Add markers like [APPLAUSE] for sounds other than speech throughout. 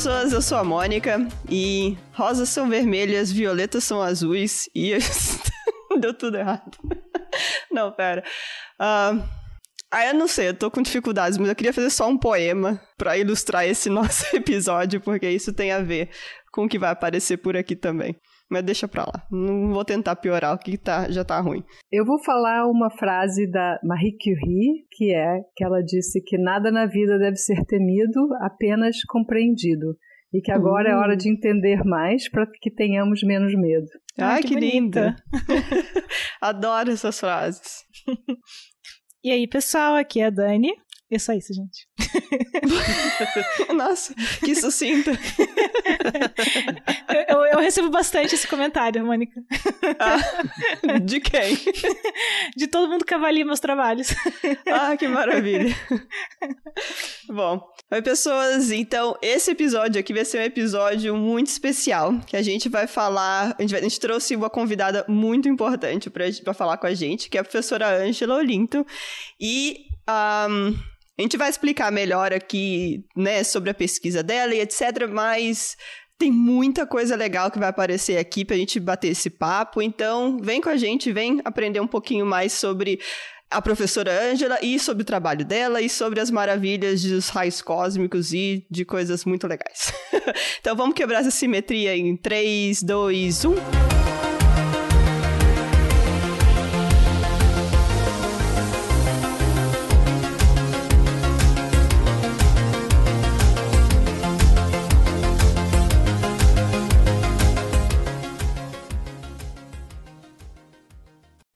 pessoas, eu sou a Mônica e rosas são vermelhas, violetas são azuis e [LAUGHS] deu tudo errado. [LAUGHS] Não, pera. Uh, ah, eu não sei, eu tô com dificuldades, mas eu queria fazer só um poema para ilustrar esse [LAUGHS] nosso episódio, porque isso tem a ver com o que vai aparecer por aqui também. Mas deixa pra lá. Não vou tentar piorar o que tá, já tá ruim. Eu vou falar uma frase da Marie Curie, que é que ela disse que nada na vida deve ser temido, apenas compreendido. E que agora é hora de entender mais para que tenhamos menos medo. Ai, Ai que, que linda! [LAUGHS] Adoro essas frases. e aí, pessoal, aqui é a Dani. É só isso, gente. [LAUGHS] Nossa, que sucinta. eu, eu, recebo bastante esse comentário, Mônica. Ah, de quem? De todo mundo que avalia meus trabalhos. Ah, que maravilha. Bom, oi pessoas, então esse episódio aqui vai ser um episódio muito especial, que a gente vai falar, a gente, vai, a gente trouxe uma convidada muito importante para falar com a gente, que é a professora Ângela Olinto, e um, a gente vai explicar melhor aqui, né, sobre a pesquisa dela e etc, mas tem muita coisa legal que vai aparecer aqui pra gente bater esse papo. Então, vem com a gente, vem aprender um pouquinho mais sobre a professora Ângela e sobre o trabalho dela e sobre as maravilhas dos raios cósmicos e de coisas muito legais. [LAUGHS] então, vamos quebrar essa simetria em 3, 2, 1.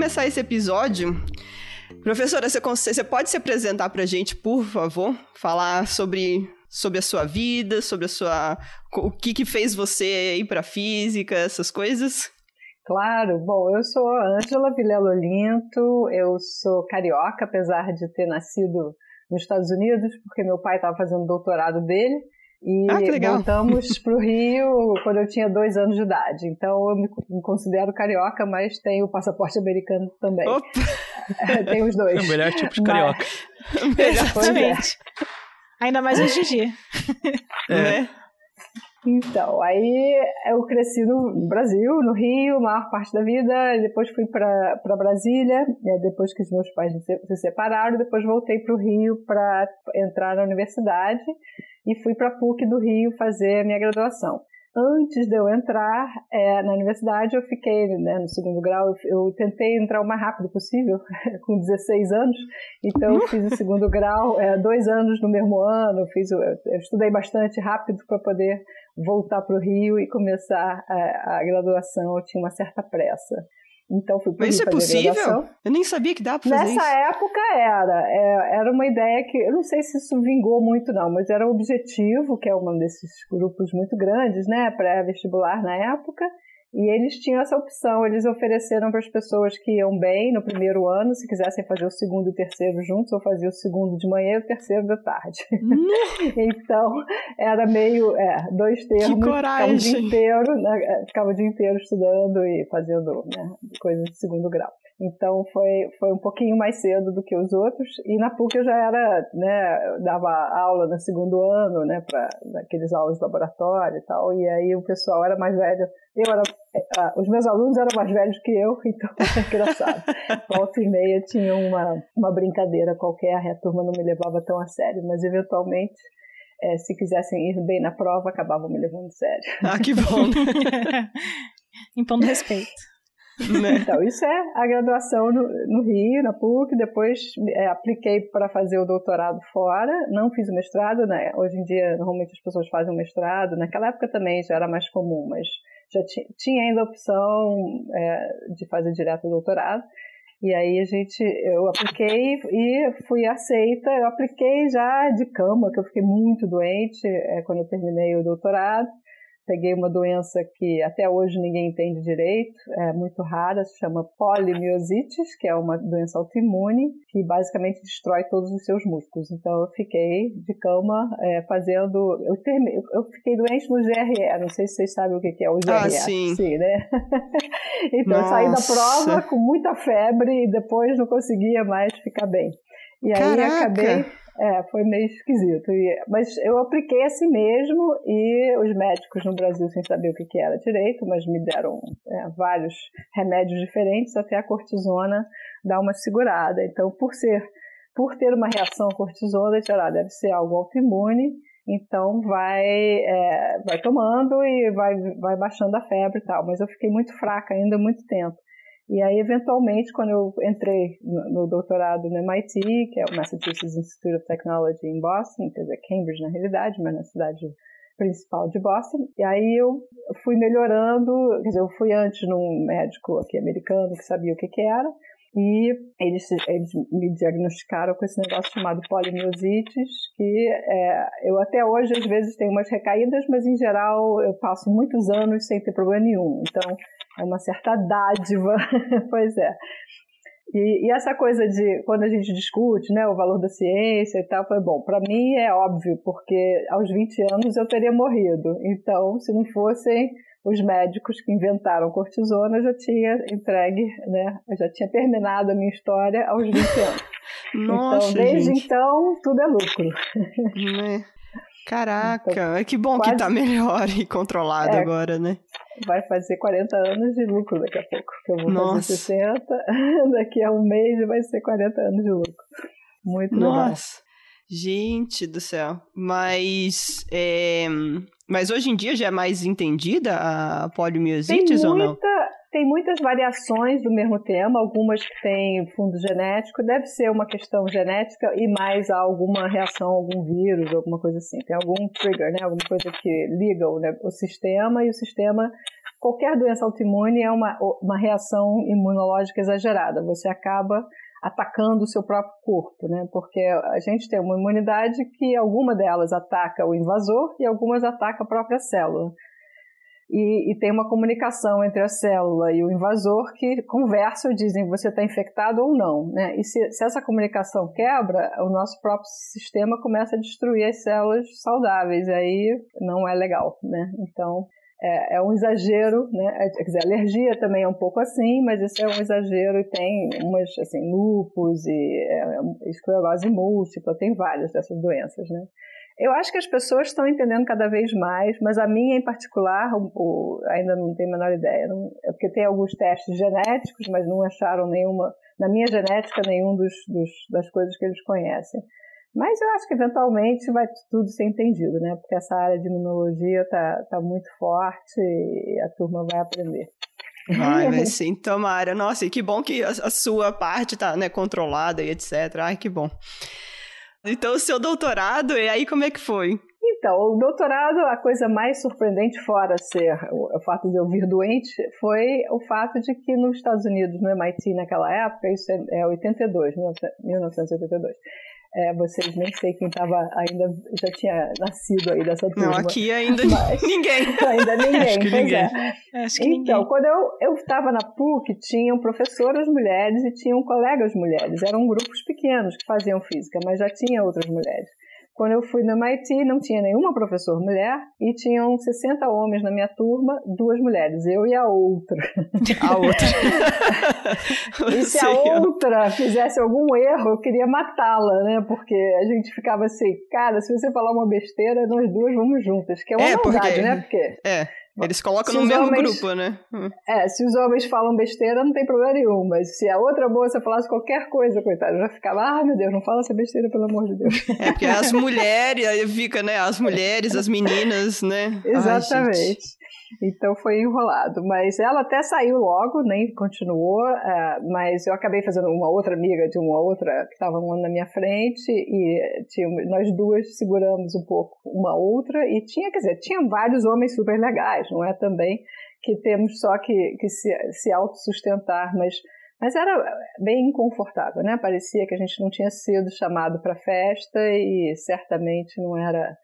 Começar esse episódio, professora, você, você pode se apresentar para a gente, por favor? Falar sobre, sobre a sua vida, sobre a sua. o que, que fez você ir para física, essas coisas? Claro, bom, eu sou Ângela Vilela Olinto, eu sou carioca, apesar de ter nascido nos Estados Unidos, porque meu pai estava fazendo doutorado dele. E ah, voltamos [LAUGHS] para o Rio quando eu tinha dois anos de idade. Então eu me, considero carioca, mas tenho o passaporte americano também. Opa. [LAUGHS] tem os dois. É o melhor tipo de carioca. Mas... [LAUGHS] Exatamente. É. Ainda mais hoje em dia. É. Né? Então, aí eu cresci no Brasil, no Rio, a maior parte da vida. Depois fui para Brasília, né, depois que os meus pais se separaram. Depois voltei para o Rio para entrar na universidade e fui para a PUC do Rio fazer a minha graduação. Antes de eu entrar é, na universidade, eu fiquei né, no segundo grau, eu, eu, tentei entrar o mais rápido possível, [LAUGHS] com 16 anos, então eu fiz o segundo [LAUGHS] grau, é, dois anos no mesmo ano, fiz, eu, eu estudei bastante rápido para poder voltar para o Rio e começar a, a graduação, eu tinha uma certa pressa. Então fui Mas isso é possível? Eu nem sabia que dá para fazer Nessa isso. época era. É, era uma ideia que, eu não sei se isso vingou muito não, mas era o Objetivo, que é um desses grupos muito grandes, né, pré-vestibular na época, e eles tinham essa opção, eles ofereceram para as pessoas que iam bem no primeiro ano, se quisessem fazer o segundo e o terceiro juntos, ou fazia o segundo de manhã e o terceiro da tarde. [LAUGHS] então, era meio, é, dois termos, que coragem. ficava o dia inteiro, né, ficava o dia inteiro estudando e fazendo né, coisas de segundo grau. Então foi, foi um pouquinho mais cedo do que os outros. E na PUC eu já era, né, dava aula no segundo ano, né, para aqueles aulas de laboratório e tal. E aí o pessoal era mais velho. Eu era, ah, os meus alunos eram mais velhos que eu, [LAUGHS] então era engraçado. Volta e meia tinha uma, uma brincadeira qualquer, a turma não me levava tão a sério, mas eventualmente é, se quisessem ir bem na prova, acabavam me levando sério. Ah, que bom. [LAUGHS] [LAUGHS] Impondo respeito. Né? [LAUGHS] Então, isso é a graduação no, no Rio, na PUC. Depois é, apliquei para fazer o doutorado fora. Não fiz o mestrado, né? Hoje em dia, normalmente as pessoas fazem o mestrado. Naquela época também já era mais comum, mas já tinha ainda a opção é, de fazer direto o doutorado. E aí a gente, eu apliquei e fui aceita. Eu apliquei já de cama, que eu fiquei muito doente é, quando eu terminei o doutorado peguei uma doença que até hoje ninguém entende direito, é muito rara, se chama polimiositis, que é uma doença autoimune que basicamente destrói todos os seus músculos. Então eu fiquei de cama é, fazendo, eu, termei, eu fiquei doente no GRE, não sei se vocês sabem o que é o GRE. Ah, sim. sim né? [LAUGHS] então Nossa. eu saí da prova com muita febre e depois não conseguia mais ficar bem. E aí Caraca. acabei é, foi meio esquisito. E, mas eu apliquei assim mesmo e os médicos no Brasil, sem saber o que, que era direito, mas me deram é, vários remédios diferentes, até a cortisona dar uma segurada. Então, por ser, por ter uma reação à cortisona, ah, deve ser algo autoimune, então vai, é, vai tomando e vai, vai baixando a febre e tal. Mas eu fiquei muito fraca ainda muito tempo. E aí, eventualmente, quando eu entrei no, no, doutorado no MIT, que é o Massachusetts Institute of Technology em Boston, quer dizer, Cambridge na realidade, mas na cidade principal de Boston, e aí eu fui melhorando, quer dizer, eu fui antes num médico aqui americano que sabia o que que era, e eles, eles me diagnosticaram com esse negócio chamado polimiositis, que é, eu até hoje às vezes tenho umas recaídas, mas em geral eu passo muitos anos sem ter problema nenhum. Então é uma certa dádiva, [LAUGHS] pois é. E, e, essa coisa de quando a gente discute né, o valor da ciência e tal, foi bom. Para mim é óbvio, porque aos 20 anos eu teria morrido. Então, se não fossem os médicos que inventaram cortisona, eu já tinha entregue, né? Eu já tinha terminado a minha história aos 20 anos. [LAUGHS] Nossa, então, desde gente. então, tudo é lucro. [LAUGHS] Né? Caraca, então, que bom quase... que tá melhor e controlado é, agora, né? Vai fazer 40 anos de lucro daqui a pouco. Eu vou Nossa. fazer 60, [LAUGHS] daqui a um mês vai ser 40 anos de lucro. Muito Nossa. legal. Gente do céu. Mas é, mas hoje em dia já é mais entendida a poliomiositis ou não? Tem muitas variações do mesmo tema, algumas que têm fundo genético, deve ser uma questão genética e mais alguma reação algum vírus, alguma coisa assim. Tem algum trigger, né? alguma coisa que liga o, né? o sistema e o sistema. Qualquer doença autoimune é uma, uma reação imunológica exagerada. Você acaba atacando o seu próprio corpo, né? Porque a gente tem uma imunidade que alguma delas ataca o invasor e algumas ataca a própria célula. E, e tem uma comunicação entre a célula e o invasor que conversam, dizem você está infectado ou não, né? E se, se essa comunicação quebra, o nosso próprio sistema começa a destruir as células saudáveis, aí não é legal, né? Então é, é, um exagero, né? É, quer dizer, alergia também é um pouco assim, mas isso é um exagero e tem umas, assim, lupus e é, esclerose múltipla, tem várias dessas doenças, né? Eu acho que as pessoas estão entendendo cada vez mais, mas a minha em particular, o, o, ainda não tenho a menor ideia, não, é porque tem alguns testes genéticos, mas não acharam nenhuma, na minha genética, nenhum dos, dos das coisas que eles conhecem. Mas eu acho que eventualmente vai tudo ser entendido, né? Porque essa área de imunologia tá, tá muito forte e a turma vai aprender. Vai, vai sim, tomara. Nossa, e que bom que a, a sua parte tá né, controlada e etc. Ai, que bom. Então, o seu doutorado, e aí como é que foi? Então, o doutorado, a coisa mais surpreendente, fora ser o, fato de eu vir doente, foi o fato de que nos Estados Unidos, no MIT naquela época, isso é, é 82, 1982, é, vocês nem sei quem estava ainda já tinha nascido aí dessa turma. Não, aqui ainda mas, [LAUGHS] ninguém. [LAUGHS] Ainda ninguém. Acho que ninguém. É. Acho que então, ninguém. quando eu estava na PUC, tinham professoras mulheres e tinham colegas mulheres. Eram grupos pequenos que faziam física, mas já tinha outras mulheres. Quando eu fui no MIT, não tinha nenhuma professora mulher e tinham 60 homens na minha turma, duas mulheres, eu e a outra. [LAUGHS] A outra. [LAUGHS] e se a outra fizesse algum erro, eu queria matá-la, né? Porque a gente ficava assim, cara, se você falar uma besteira, nós duas vamos juntas, que é uma é, maldade, porque... né? Porque é. Eles colocam no mesmo homens, grupo, né? Hum. É, se os homens falam besteira, não tem problema nenhum. Mas se a outra moça falasse qualquer coisa, coitada, já ficava, ah, meu Deus, não fala essa besteira, pelo amor de Deus. É, porque as mulheres, aí fica, né? As mulheres, as meninas, né? Exatamente. Ai, então foi enrolado. Mas ela até saiu logo, nem continuou. Uh, mas eu acabei fazendo uma outra amiga de uma outra que estava um ano na minha frente e tinha, nós duas seguramos um pouco uma outra e tinha, quer dizer, tinha vários homens super legais, não é também que temos só que, que se, se autossustentar, mas mas era bem inconfortável, né? Parecia que a gente não tinha sido chamado para festa e certamente não era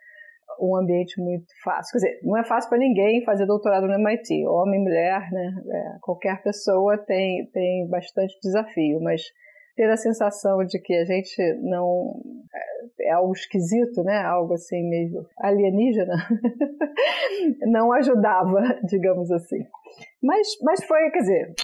um ambiente muito fácil. Quer dizer, não é fácil para ninguém fazer doutorado no MIT, homem, mulher, né? É, qualquer pessoa tem, tem bastante desafio, mas ter a sensação de que a gente não é, é algo esquisito, né? Algo assim meio alienígena, [LAUGHS] não ajudava, [LAUGHS] digamos assim. Mas, mas foi, quer dizer,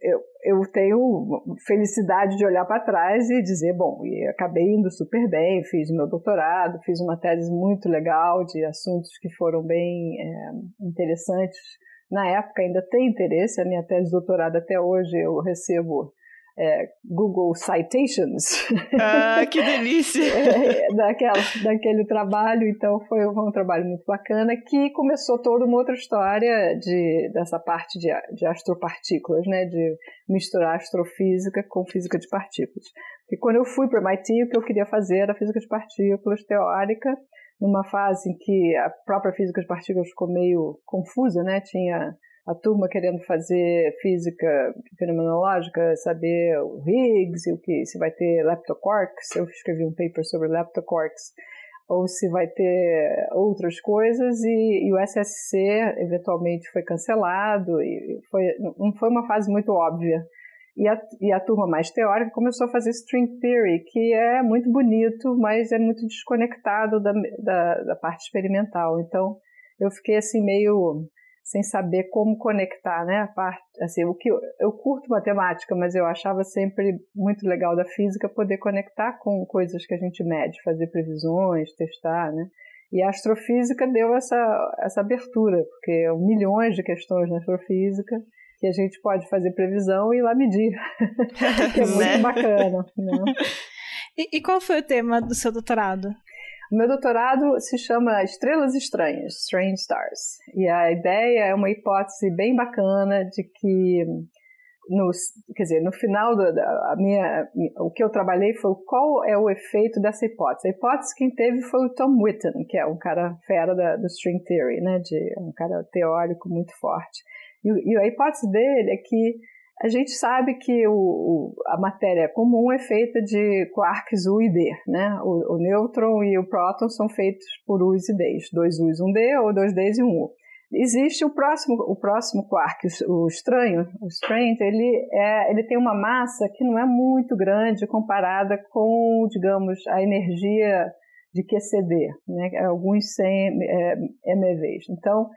eu, eu tenho felicidade de olhar para trás e dizer, bom, e acabei indo super bem, fiz meu doutorado, fiz uma tese muito legal de assuntos que foram bem é, interessantes. Na época ainda tem interesse, a minha tese de doutorado até hoje eu recebo é, Google Citations. Ah, [LAUGHS] que delícia! é, daquela, daquele trabalho, então foi, foi, um trabalho muito bacana que começou toda uma outra história de, dessa parte de, de astropartículas, né, de misturar astrofísica com física de partículas. E quando eu fui para o MIT, o que eu queria fazer era física de partículas teórica, numa fase em que a própria física de partículas ficou meio confusa, né, tinha a turma querendo fazer física fenomenológica, saber o Higgs e o que se vai ter leptoquarks. Eu escrevi um paper sobre leptoquarks ou se vai ter outras coisas e, e, o SSC eventualmente foi cancelado e foi não foi uma fase muito óbvia e a, e a turma mais teórica começou a fazer string theory que é muito bonito mas é muito desconectado da, da, da parte experimental então eu fiquei assim meio sem saber como conectar, né? A parte, assim, o que eu, eu, curto matemática, mas eu achava sempre muito legal da física poder conectar com coisas que a gente mede, fazer previsões, testar, né? E a astrofísica deu essa, essa abertura, porque há milhões de questões na astrofísica que a gente pode fazer previsão e ir lá medir, [LAUGHS] que é muito né? bacana. Né? [LAUGHS] E, e qual foi o tema do seu doutorado? Meu doutorado se chama Estrelas Estranhas, Strange Stars. E a ideia é uma hipótese bem bacana de que, no, quer dizer, no final da, minha, o que eu trabalhei foi qual é o efeito dessa hipótese. A hipótese quem teve foi o Tom Whitten, que é um cara fera da, do string theory, né, de um cara teórico muito forte. E, e a hipótese dele é que a gente sabe que o, o, a matéria comum é feita de quarks U e D, né? O, o nêutron e o próton são feitos por U's e D's, dois U's, um D ou dois D's e um U. Existe o próximo, o próximo quark, o estranho, o strange, ele, é, ele tem uma massa que não é muito grande comparada com, digamos, a energia de QCD, né? alguns 100 é, MeVs. Então,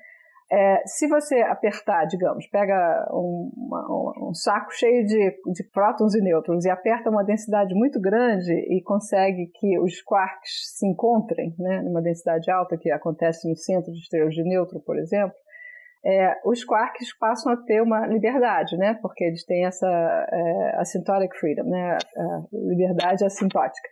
é, se você apertar, digamos, pega um, uma, um saco cheio de, de, prótons e nêutrons e aperta uma densidade muito grande e consegue que os quarks se encontrem, né, numa densidade alta, que acontece no centro de estrelas de nêutron, por exemplo, é, os quarks passam a ter uma liberdade, né, porque eles têm essa é, asymptotic freedom, né, liberdade assintótica.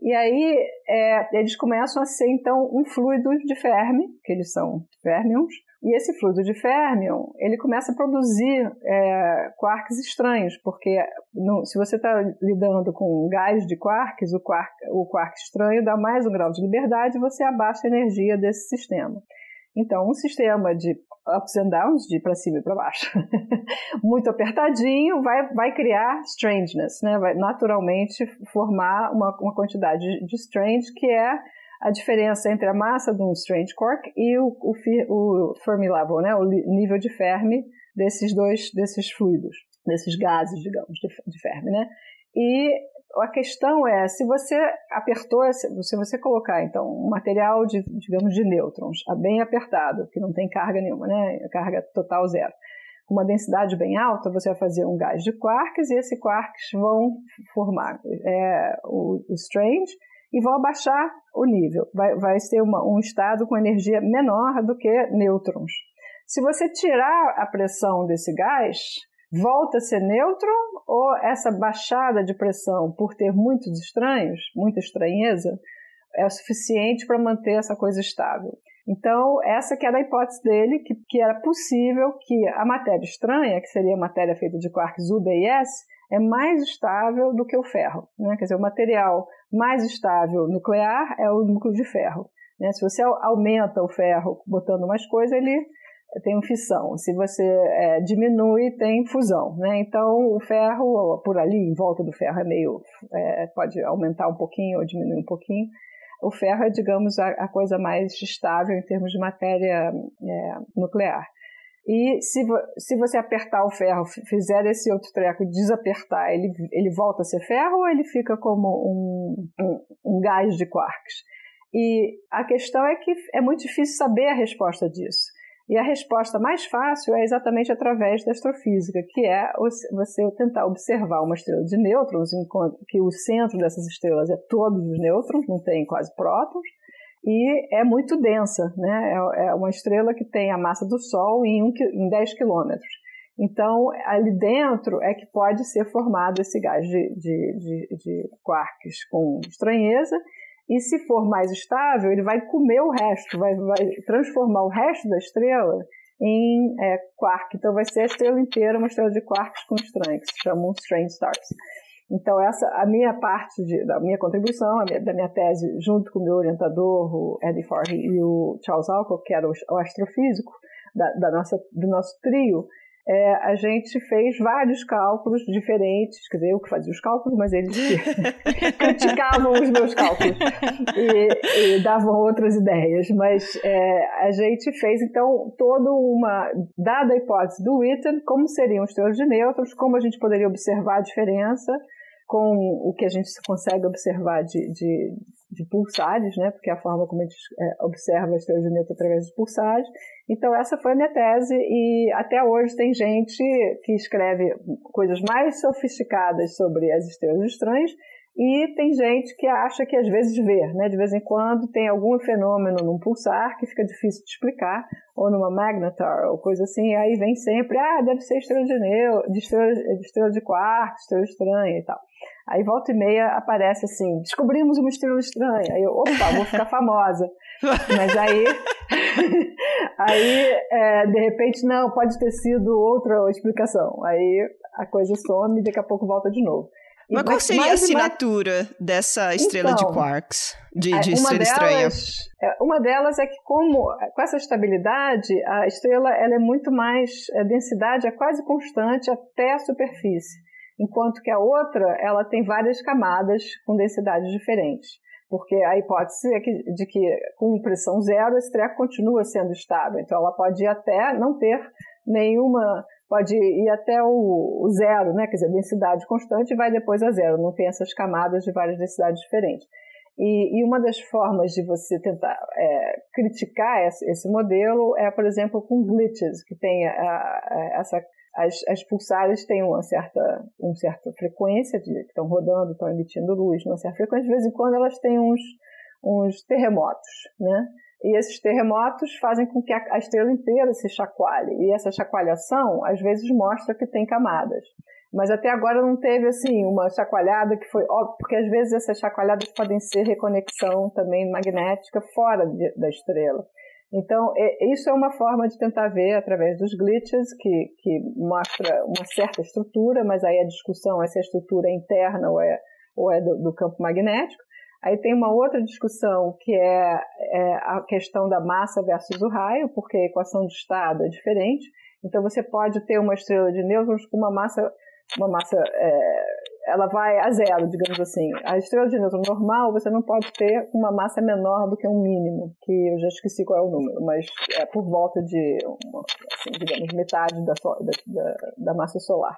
E aí é, eles começam a ser então um fluido de Fermi, que eles são férmions, e esse fluido de férmion, ele começa a produzir é, quarks estranhos, porque no, se você está lidando com gás de quarks, o quark, o quark estranho dá mais um grau de liberdade e você abaixa a energia desse sistema. Então, um sistema de ups and downs, de para cima e para baixo, [LAUGHS] muito apertadinho, vai, vai criar strangeness, né? vai naturalmente formar uma, uma quantidade de strange que é a diferença entre a massa de um strange quark e o, o, o né, o nível de Fermi desses dois desses fluidos, desses gases, digamos, de, de Fermi, né? E a questão é, se você apertou, se você colocar então um material de, digamos, de nêutrons bem apertado, que não tem carga nenhuma, né, carga total zero, uma densidade bem alta, você vai fazer um gás de quarks e esses quarks vão formar é, o, o strange e vão abaixar o nível. Vai, vai ser uma, um estado com energia menor do que nêutrons. Se você tirar a pressão desse gás, volta a ser neutro ou essa baixada de pressão por ter muitos estranhos, muita estranheza, é o suficiente para manter essa coisa estável? Então, essa que era a hipótese dele, que, que era possível que a matéria estranha, que seria a matéria feita de quarks U, e S, é mais estável do que o ferro. Né? Quer dizer, o material mais estável nuclear é o núcleo de ferro. Né? Se você aumenta o ferro botando mais coisa, ele tem fissão. Se você é, diminui, tem fusão. Né? Então, o ferro, por ali, em volta do ferro, é meio. É, pode aumentar um pouquinho ou diminuir um pouquinho. O ferro é, digamos, a, a coisa mais estável em termos de matéria é, nuclear. E se, se você apertar o ferro, fizer esse outro treco desapertar, ele, ele volta a ser ferro ou ele fica como um, um, um gás de quarks? E a questão é que é muito difícil saber a resposta disso. E a resposta mais fácil é exatamente através da astrofísica, que é você tentar observar uma estrela de nêutrons, enquanto que o centro dessas estrelas é todos os nêutrons, não tem quase prótons, e é muito densa, né? É, é uma estrela que tem a massa do Sol em, um, em 10 quilômetros. Então, ali dentro é que pode ser formado esse gás de, de, de, de quarks com estranheza, e se for mais estável, ele vai comer o resto, vai, vai transformar o resto da estrela em é, quark. Então, vai ser a estrela inteira uma estrela de quarks com estranhos, que se chamam strange stars. Então, essa a minha parte de, da minha contribuição, minha, da minha tese, junto com o meu orientador, o Eddie Forley, e o Charles Alcock, que era o, o astrofísico da, da, nossa, do nosso trio, é, a gente fez vários cálculos diferentes, quer dizer, eu que fazia os cálculos, mas eles [LAUGHS] criticavam os meus cálculos e, e, davam outras ideias. Mas é, a gente fez, então, toda uma. Dada a hipótese do Witten, como seriam os teus de nêutrons, como a gente poderia observar a diferença com o que a gente consegue observar de, de, de pulsares, né? Porque é a forma como a gente é, observa a estrela de através dos pulsares. Então, essa foi a minha tese, e até hoje tem gente que escreve coisas mais sofisticadas sobre as estrelas estranhas, e tem gente que acha que às vezes vê, né? De vez em quando tem algum fenômeno num pulsar que fica difícil de explicar, ou numa magnetar, ou coisa assim, e aí vem sempre, ah, deve ser estrela de neu, de estrela de, estrela de quark, estrela estranha e tal. Aí volta e meia aparece assim, descobrimos uma estrela estranha. Aí eu, opa, vou ficar famosa. [LAUGHS] Mas aí, [LAUGHS] aí é, de repente, não, pode ter sido outra explicação. Aí a coisa some e daqui a pouco volta de novo. Mas qual seria a assinatura mais... dessa estrela então, de quarks, de, de estrela delas, estranha? É, uma delas é que, como com essa estabilidade, a estrela ela é muito mais. A densidade é quase constante até a superfície enquanto que a outra ela tem várias camadas com densidades diferentes. Porque a hipótese é que, de que com pressão zero esse treco continua sendo estável. Então ela pode ir até não ter nenhuma, pode ir até o, zero, né? quer dizer, densidade constante vai depois a zero. Não tem essas camadas de várias densidades diferentes. E, e, uma das formas de você tentar é, criticar esse, esse, modelo é, por exemplo, com glitches, que tem a, a, essa as, as pulsares têm uma certa, uma certa frequência, de, que estão rodando, estão emitindo luz, uma certa frequência, de vez em quando elas têm uns, uns terremotos, né? E esses terremotos fazem com que a, estrela inteira se chacoalhe. E essa chacoalhação, às vezes, mostra que tem camadas. Mas até agora não teve, assim, uma chacoalhada que foi óbvio, porque às vezes essas chacoalhadas podem ser reconexão também magnética fora de, da estrela. Então, é, isso é uma forma de tentar ver através dos glitches, que, que mostra uma certa estrutura, mas aí a discussão é se a estrutura é interna ou é, ou é do, do campo magnético. Aí tem uma outra discussão que é, é, a questão da massa versus o raio, porque a equação de estado é diferente. Então você pode ter uma estrela de nêutrons com uma massa, uma massa é, ela vai a zero, digamos assim. A estrela de nêutron normal, você não pode ter uma massa menor do que um mínimo, que eu já esqueci qual é o número, mas é por volta de, assim, digamos, metade da, da, da, massa solar.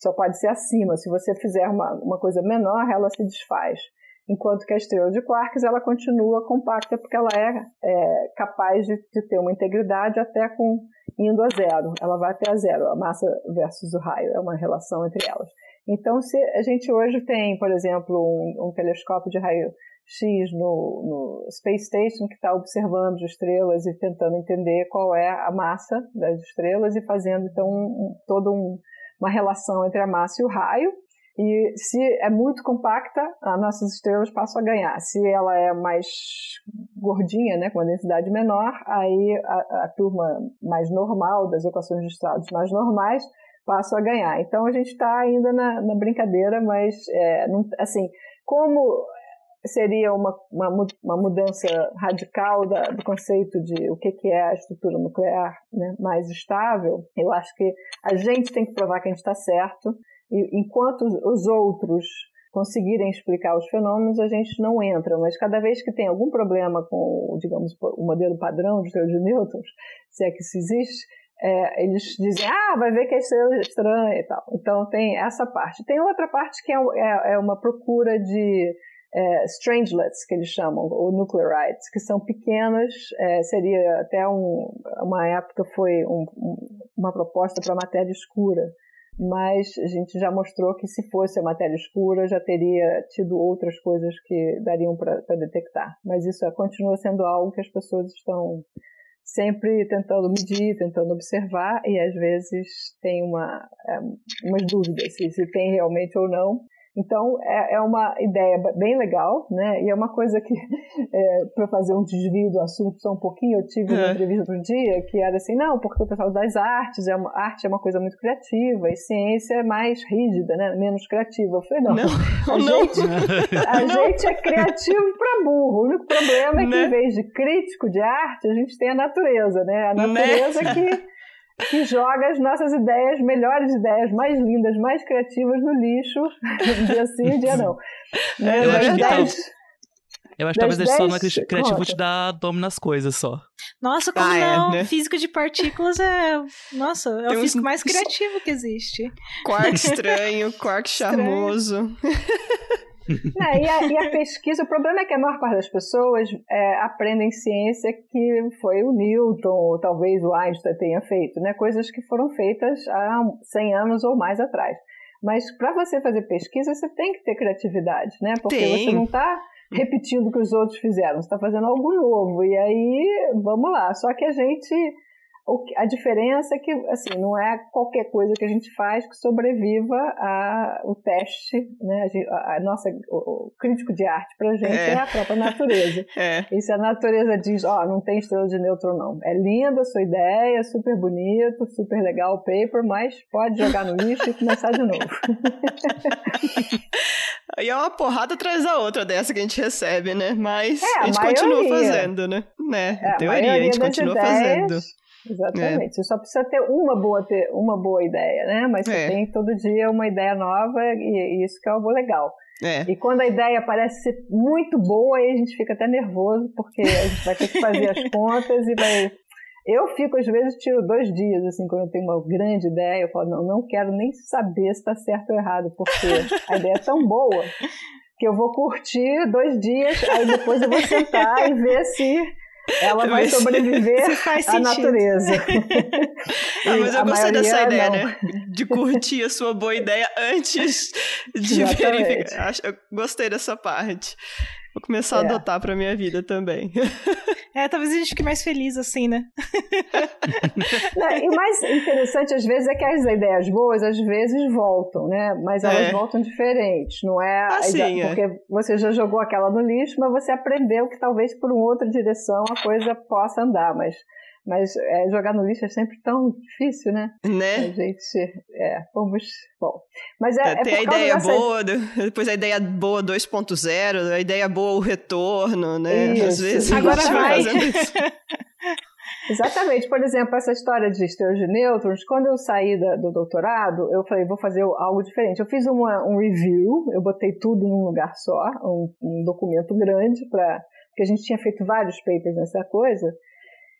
Só pode ser acima. Se você fizer uma, uma coisa menor, ela se desfaz. Enquanto que a estrela de quarks, ela continua compacta, porque ela é, é capaz de, de ter uma integridade até com indo a zero. Ela vai até a zero. A massa versus o raio é uma relação entre elas. Então, se a gente hoje tem, por exemplo, um, um telescópio de raio X no, no Space Station, que está observando as estrelas e tentando entender qual é a massa das estrelas e fazendo então um, toda um, uma relação entre a massa e o raio. E se é muito compacta, as nossas estrelas passam a ganhar. Se ela é mais gordinha, né, com uma densidade menor, aí a, a turma mais normal, das equações de estados mais normais, passa a ganhar. Então a gente está ainda na, na, brincadeira, mas é, não, assim, como seria uma, uma, uma mudança radical da, do conceito de o que, que é a estrutura nuclear né, mais estável, eu acho que a gente tem que provar que a gente está certo, enquanto os outros conseguirem explicar os fenômenos, a gente não entra, mas cada vez que tem algum problema com, digamos, o modelo padrão de teoria de nêutrons, se é que isso existe, é, eles dizem, ah, vai ver que é estrela estranha e tal. Então tem essa parte. Tem outra parte que é, é, é uma procura de é, strangelets, que eles chamam, ou nuclearites, que são pequenas, é, seria até um, uma época foi um, um, uma proposta para matéria escura, mas a gente já mostrou que se fosse a matéria escura já teria tido outras coisas que dariam para detectar. Mas isso é, continua sendo algo que as pessoas estão sempre tentando medir, tentando observar e às vezes tem uma, é, umas dúvidas se, se tem realmente ou não. Então, é, é uma ideia bem legal, né? E é uma coisa que, [LAUGHS] é, para fazer um desvio do assunto só um pouquinho, eu tive uma é. entrevista outro dia que era assim, não, porque o pessoal das artes, é uma, arte é uma coisa muito criativa e ciência é mais rígida, né? Menos criativa. Eu falei, não, não [LAUGHS] a, não. Gente, [LAUGHS] a gente é criativo para burro. O único problema é que, né? em vez de crítico de arte, a gente tem a natureza, né? A natureza né? que que joga as nossas ideias, melhores ideias, mais lindas, mais criativas no lixo, um [LAUGHS] dia sim, um dia não. Né? Eu, acho que dez, eu acho que talvez dez, só na criativo te dá nome nas coisas só. Nossa, como ah, é, não? É, né? Físico de partículas é. Nossa, é Tem o físico mais criativo que existe. Quark [LAUGHS] estranho, quark charmoso. Não, [LAUGHS] e, a, e, a, pesquisa, o problema é que a maior parte das pessoas é, aprendem ciência que foi o Newton, ou talvez o Einstein tenha feito, né? Coisas que foram feitas há 100 anos ou mais atrás. Mas para você fazer pesquisa, você tem que ter criatividade, né? Porque tem. você não está repetindo o que os outros fizeram, você está fazendo algo novo. E aí, vamos lá. Só que a gente a diferença é que, assim, não é qualquer coisa que a gente faz que sobreviva ao teste, né? A, a nossa, o, o, crítico de arte pra gente é, é a própria natureza. [LAUGHS] é. E se a natureza diz, ó, oh, não tem estrela de nêutron não. É linda a sua ideia, super bonito, super legal o paper, mas pode jogar no lixo e começar de novo. [LAUGHS] E é uma porrada atrás da outra dessa que a gente recebe, né? Mas é, a, a gente maioria. continua fazendo, né? né? É, teoria, a, a gente continua ideias, fazendo. Exatamente. É. Você só precisa ter uma boa, ter uma boa ideia, né? Mas você é. tem todo dia uma ideia nova e, e isso que é algo legal. É. E quando a ideia parece ser muito boa, aí a gente fica até nervoso, porque a gente vai ter que fazer as [LAUGHS] contas e vai. Eu fico, às vezes, tiro dois dias, assim, quando eu tenho uma grande ideia, eu falo, não, não quero nem saber se está certo ou errado, porque a ideia é tão boa que eu vou curtir dois dias, aí depois eu vou sentar e ver se ela vai sobreviver [LAUGHS] à natureza. [LAUGHS] ah, mas eu gostei dessa ideia, não. né? De curtir a sua boa ideia antes [LAUGHS] de verificar. Eu gostei dessa parte. Vou começar é. a adotar pra minha vida também. É, talvez a gente fique mais feliz assim, né? [LAUGHS] Não, e o mais interessante, às vezes, é que as ideias boas, às vezes, voltam, né? Mas elas é. voltam diferentes, não é? Assim, porque é. você já jogou aquela no lixo, mas você aprendeu que talvez por uma outra direção a coisa possa andar, mas mas é, jogar no lixo é sempre tão difícil, né? Né? A gente, é, vamos, bom. Mas é, é, é Tem a ideia dessa... boa, [LAUGHS] depois a ideia boa 2.0, a ideia boa o retorno, né? Isso, Às vezes agora vai. [LAUGHS] Exatamente. Por exemplo, essa história de estrelas de nêutrons, quando eu saí da, do doutorado, eu falei, vou fazer algo diferente. Eu fiz uma, um review, eu botei tudo num lugar só, um, um documento grande, para porque a gente tinha feito vários papers nessa coisa,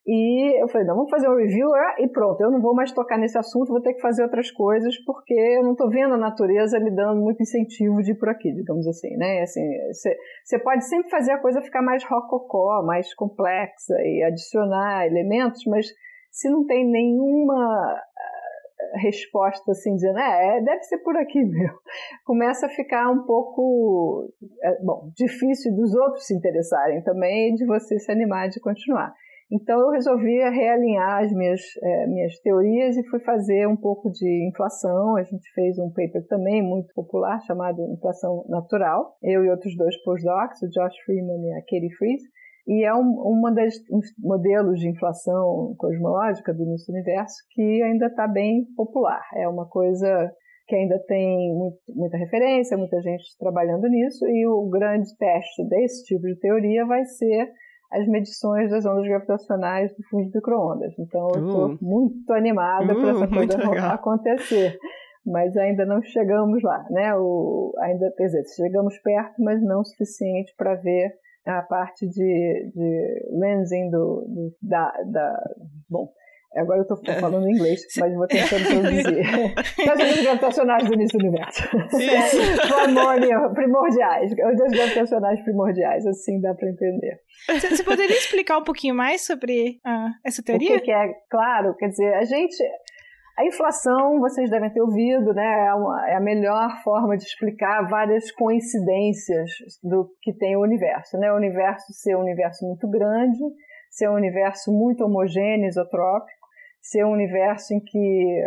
e eu falei, não, vamos fazer um review ah, e pronto, eu não vou mais tocar nesse assunto, vou ter que fazer outras coisas, porque eu não estou vendo a natureza me dando muito incentivo de ir por aqui, digamos assim, né? Assim, você pode sempre fazer a coisa ficar mais rococó, mais complexa e adicionar elementos, mas se não tem nenhuma resposta assim, dizendo, é, deve ser por aqui [LAUGHS] mesmo, começa a ficar um pouco, é, bom, difícil dos outros se interessarem também e de você se animar de continuar. Então eu resolvi realinhar as minhas, é, minhas teorias e fui fazer um pouco de inflação. A gente fez um paper também muito popular chamado Inflação Natural. Eu e outros dois postdocs, o Josh Freeman e a Katie Fries. E é um, uma das modelos de inflação cosmológica do do universo que ainda está bem popular. É uma coisa que ainda tem muito, muita referência, muita gente trabalhando nisso, e o grande teste desse tipo de teoria vai ser as medições das ondas gravitacionais do fundo de microondas. Então eu estou uh. muito animada uh, para essa coisa [LAUGHS] acontecer. Mas ainda não chegamos lá, né? O, ainda, quer dizer, chegamos perto, mas não o suficiente para ver a parte de, de lensing do, do da, da, bom, Agora eu estou [LAUGHS] falando em inglês, mas vou tentando traduzir. Das [LAUGHS] ondas gravitacionais do início do universo. Isso. [LAUGHS] primordiais. Ondas gravitacionais primordiais, assim dá para entender. Você poderia explicar um pouquinho mais sobre uh, essa teoria? O que, que é? Claro, quer dizer, a gente... A inflação, vocês devem ter ouvido, né, é, uma, é, a melhor forma de explicar várias coincidências do que tem o universo. Né? O universo ser um universo muito grande, ser um universo muito homogêneo, isotrópico, ser um universo em que,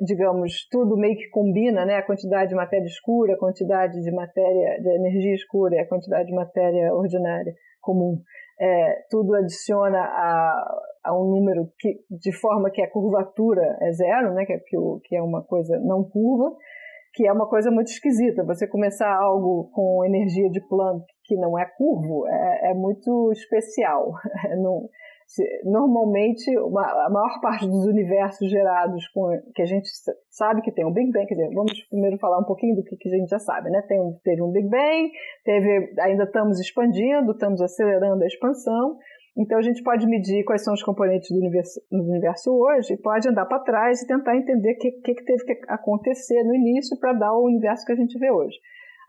digamos, tudo meio que combina, né? A quantidade de matéria escura, a quantidade de matéria, de energia escura e a quantidade de matéria ordinária comum. É, tudo adiciona a, a, um número que, de forma que a curvatura é zero, né? Que, é, que, que é uma coisa não curva, que é uma coisa muito esquisita. Você começar algo com energia de Planck que não é curvo é, é muito especial. [LAUGHS] não, normalmente uma, a maior parte dos universos gerados com, que a gente sabe que tem um Big Bang, quer dizer, vamos primeiro falar um pouquinho do que, que a gente já sabe, né? Tem teve um Big Bang, teve, ainda estamos expandindo, estamos acelerando a expansão, então a gente pode medir quais são os componentes do universo, do universo hoje, pode andar para trás e tentar entender o que, que, que teve que acontecer no início para dar o universo que a gente vê hoje.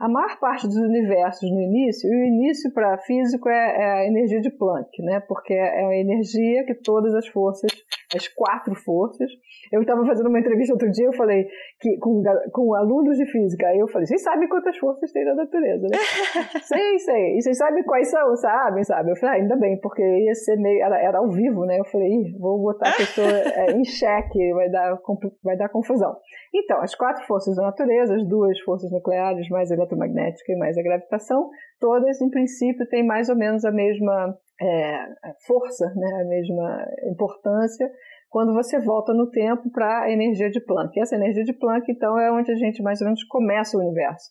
A maior parte dos universos no início, e o início para físico é, é, a energia de Planck, né? porque é a energia que todas as forças, as quatro forças. Eu estava fazendo uma entrevista outro dia, eu falei que com, com alunos de física, aí eu falei, vocês sabem quantas forças tem na natureza, né? [LAUGHS] sei, sei. E vocês sabem quais são? Sabem, sabe? Eu falei, ah, ainda bem, porque ia ser meio, era, era ao vivo, né? Eu falei, vou botar a pessoa [LAUGHS] é, em xeque, vai dar, vai dar confusão. Então, as quatro forças da natureza, as duas forças nucleares, mais a eletromagnética e mais a gravitação, todas, em princípio, têm mais ou menos a mesma é, força, né, a mesma importância, quando você volta no tempo para a energia de Planck. Essa energia de Planck, então, é onde a gente mais ou menos começa o universo.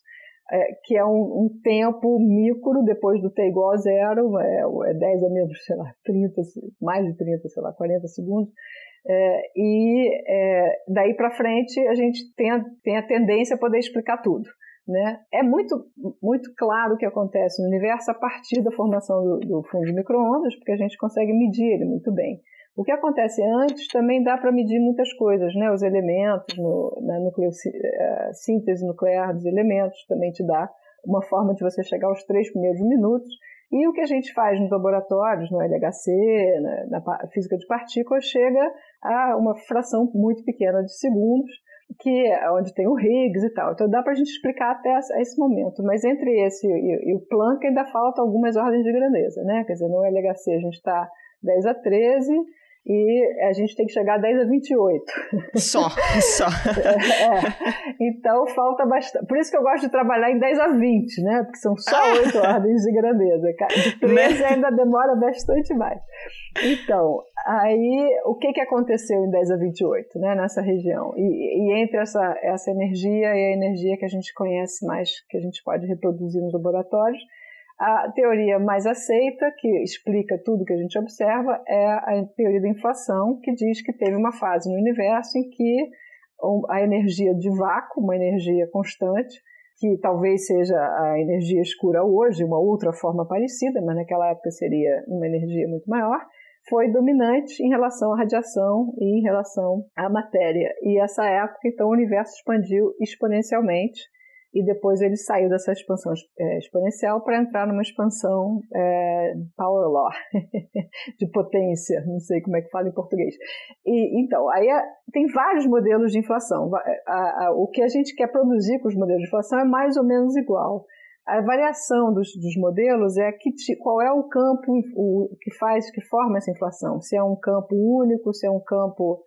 É, que é um, um, tempo micro depois do t igual a zero, é, é 10 a menos, sei lá, [LAUGHS] 30, mais de 30, sei lá, 40 segundos, é, e é, daí para frente a gente tem a, tem a tendência a poder explicar tudo. Né? É muito, muito claro o que acontece no universo a partir da formação do, do fundo de microondas, porque a gente consegue medir ele muito bem. O que acontece antes também dá para medir muitas coisas, né? Os elementos, no, na é, síntese nuclear dos elementos também te dá uma forma de você chegar aos três primeiros minutos e o que a gente faz nos laboratórios, no LHC, na, na física de partículas, chega a uma fração muito pequena de segundos, que é onde tem o Higgs e tal. Então dá para a gente explicar até esse momento. Mas entre esse e, e, o Planck ainda falta algumas ordens de grandeza, né? Quer dizer, no LHC a gente está 10 a 13, e a gente tem que chegar a 10 a 28. Só, [LAUGHS] só. é, então falta bastante. Por isso que eu gosto de trabalhar em 10 a 20, né? Porque são só ah! 8 ordens de grandeza. De [LAUGHS] 13 né? ainda demora bastante mais. Então, aí o que, que aconteceu em 10 a 28, né? Nessa região? E, e entre essa, essa energia e a energia que a gente conhece mais, que a gente pode reproduzir nos laboratórios, a teoria mais aceita, que explica tudo que a gente observa, é a teoria da inflação, que diz que teve uma fase no universo em que a energia de vácuo, uma energia constante, que talvez seja a energia escura hoje, uma outra forma parecida, mas naquela época seria uma energia muito maior, foi dominante em relação à radiação e em relação à matéria. E essa época, então, o universo expandiu exponencialmente e depois ele saiu dessa expansão é, exponencial para entrar numa expansão é, power law, [LAUGHS] de potência, não sei como é que fala em português. E, então, aí é, tem vários modelos de inflação. A, a, o que a gente quer produzir com os modelos de inflação é mais ou menos igual. A variação dos, dos modelos é que, qual é o campo o, que faz, que forma essa inflação. Se é um campo único, se é um campo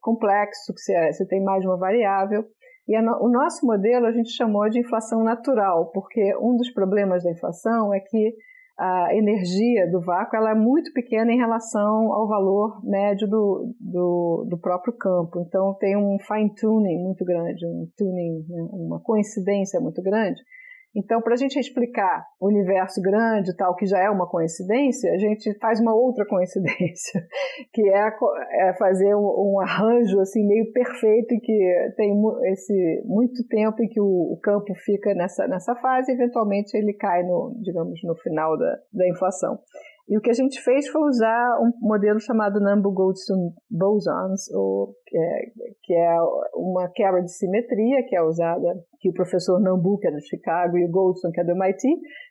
complexo, se, é, se tem mais uma variável. E a, o nosso modelo a gente chamou de inflação natural, porque um dos problemas da inflação é que a energia do vácuo ela é muito pequena em relação ao valor médio do, do, do próprio campo. Então tem um fine tuning muito grande, um tuning, né, uma coincidência muito grande. Então, para a gente explicar o universo grande tal, que já é uma coincidência, a gente faz uma outra [LAUGHS] coincidência, que é, é fazer um, arranjo assim meio perfeito que tem esse muito tempo em que o, o, campo fica nessa, nessa fase, e eventualmente ele cai no, digamos, no final da, da inflação. E o que a gente fez foi usar um modelo chamado Nambu-Goldstone Bosons, ou, que, é, que é uma quebra de simetria que é usada, que o professor Nambu, que é do Chicago, e o Goldstone, que é do MIT,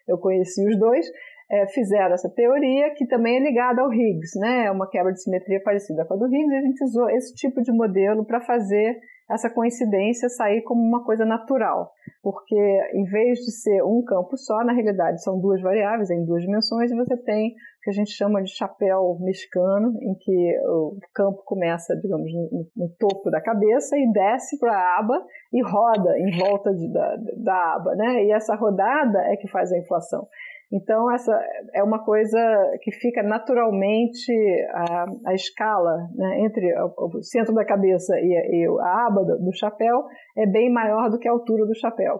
eu conheci os dois, é, fizeram essa teoria, que também é ligada ao Higgs, né? É uma quebra de simetria parecida com a do Higgs, e a gente usou esse tipo de modelo para fazer essa coincidência sair como uma coisa natural, porque em vez de ser um campo só, na realidade são duas variáveis em duas dimensões e você tem o que a gente chama de chapéu mexicano, em que o campo começa, digamos, no, no topo da cabeça e desce para a aba e roda em volta de, da, da aba, né? E essa rodada é que faz a inflação. Então, essa é uma coisa que fica naturalmente a, a escala né, entre o centro da cabeça e, e a aba do, do, chapéu é bem maior do que a altura do chapéu.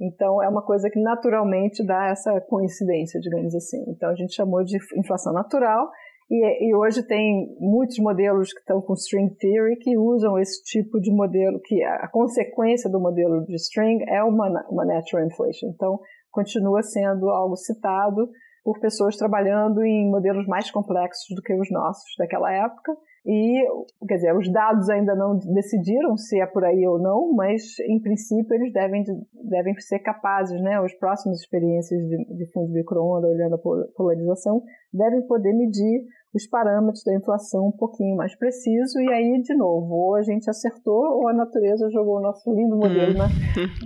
Então, é uma coisa que naturalmente dá essa coincidência, digamos assim. Então, a gente chamou de inflação natural. E, e hoje tem muitos modelos que estão com string theory que usam esse tipo de modelo, que a consequência do modelo de string é uma, uma natural inflation. Então, continua sendo algo citado por pessoas trabalhando em modelos mais complexos do que os nossos daquela época. E, quer dizer, os dados ainda não decidiram se é por aí ou não, mas em princípio eles devem, devem ser capazes, né? As próximas experiências de, de fundo de microondas, olhando a polarização, devem poder medir os parâmetros da inflação um pouquinho mais preciso, e aí, de novo, ou a gente acertou, ou a natureza jogou o nosso lindo modelo hum.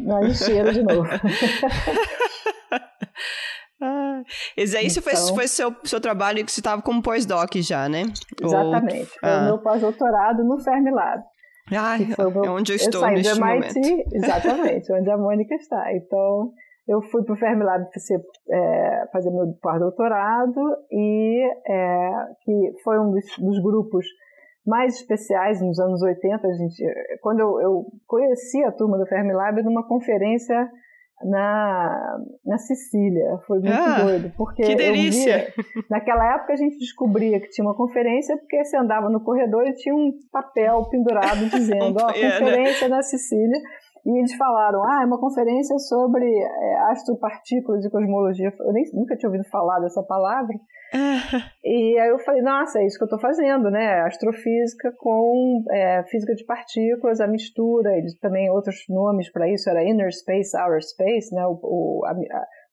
na, na lixeira de novo. [LAUGHS] ah, esse aí então, foi, foi seu, seu trabalho que você estava como pós-doc já, né? Exatamente. Ou, ah. o meu pós-doutorado no Fermilab. Ah, meu, é onde eu estou eu saí neste do MIT, momento. [LAUGHS] Exatamente, onde a Mônica está. Então, eu fui para o Fermilab é, fazer meu pós-doutorado e é, que foi um dos, dos, grupos mais especiais nos anos 80. A gente, quando eu, eu conheci a turma do Fermilab numa conferência na, na Sicília. Foi muito ah, doido. Porque que delícia! Via, [LAUGHS] naquela época a gente descobria que tinha uma conferência porque você andava no corredor e tinha um papel pendurado dizendo, [LAUGHS] ó, oh, conferência na Sicília. E eles falaram, ah, é uma conferência sobre é, astropartículas e cosmologia. Eu nem, nunca tinha ouvido falar dessa palavra. [LAUGHS] e aí eu falei, nossa, é isso que eu estou fazendo, né? Astrofísica com é, física de partículas, a mistura, eles também outros nomes para isso, era Inner Space, Outer Space, né? O, o, a,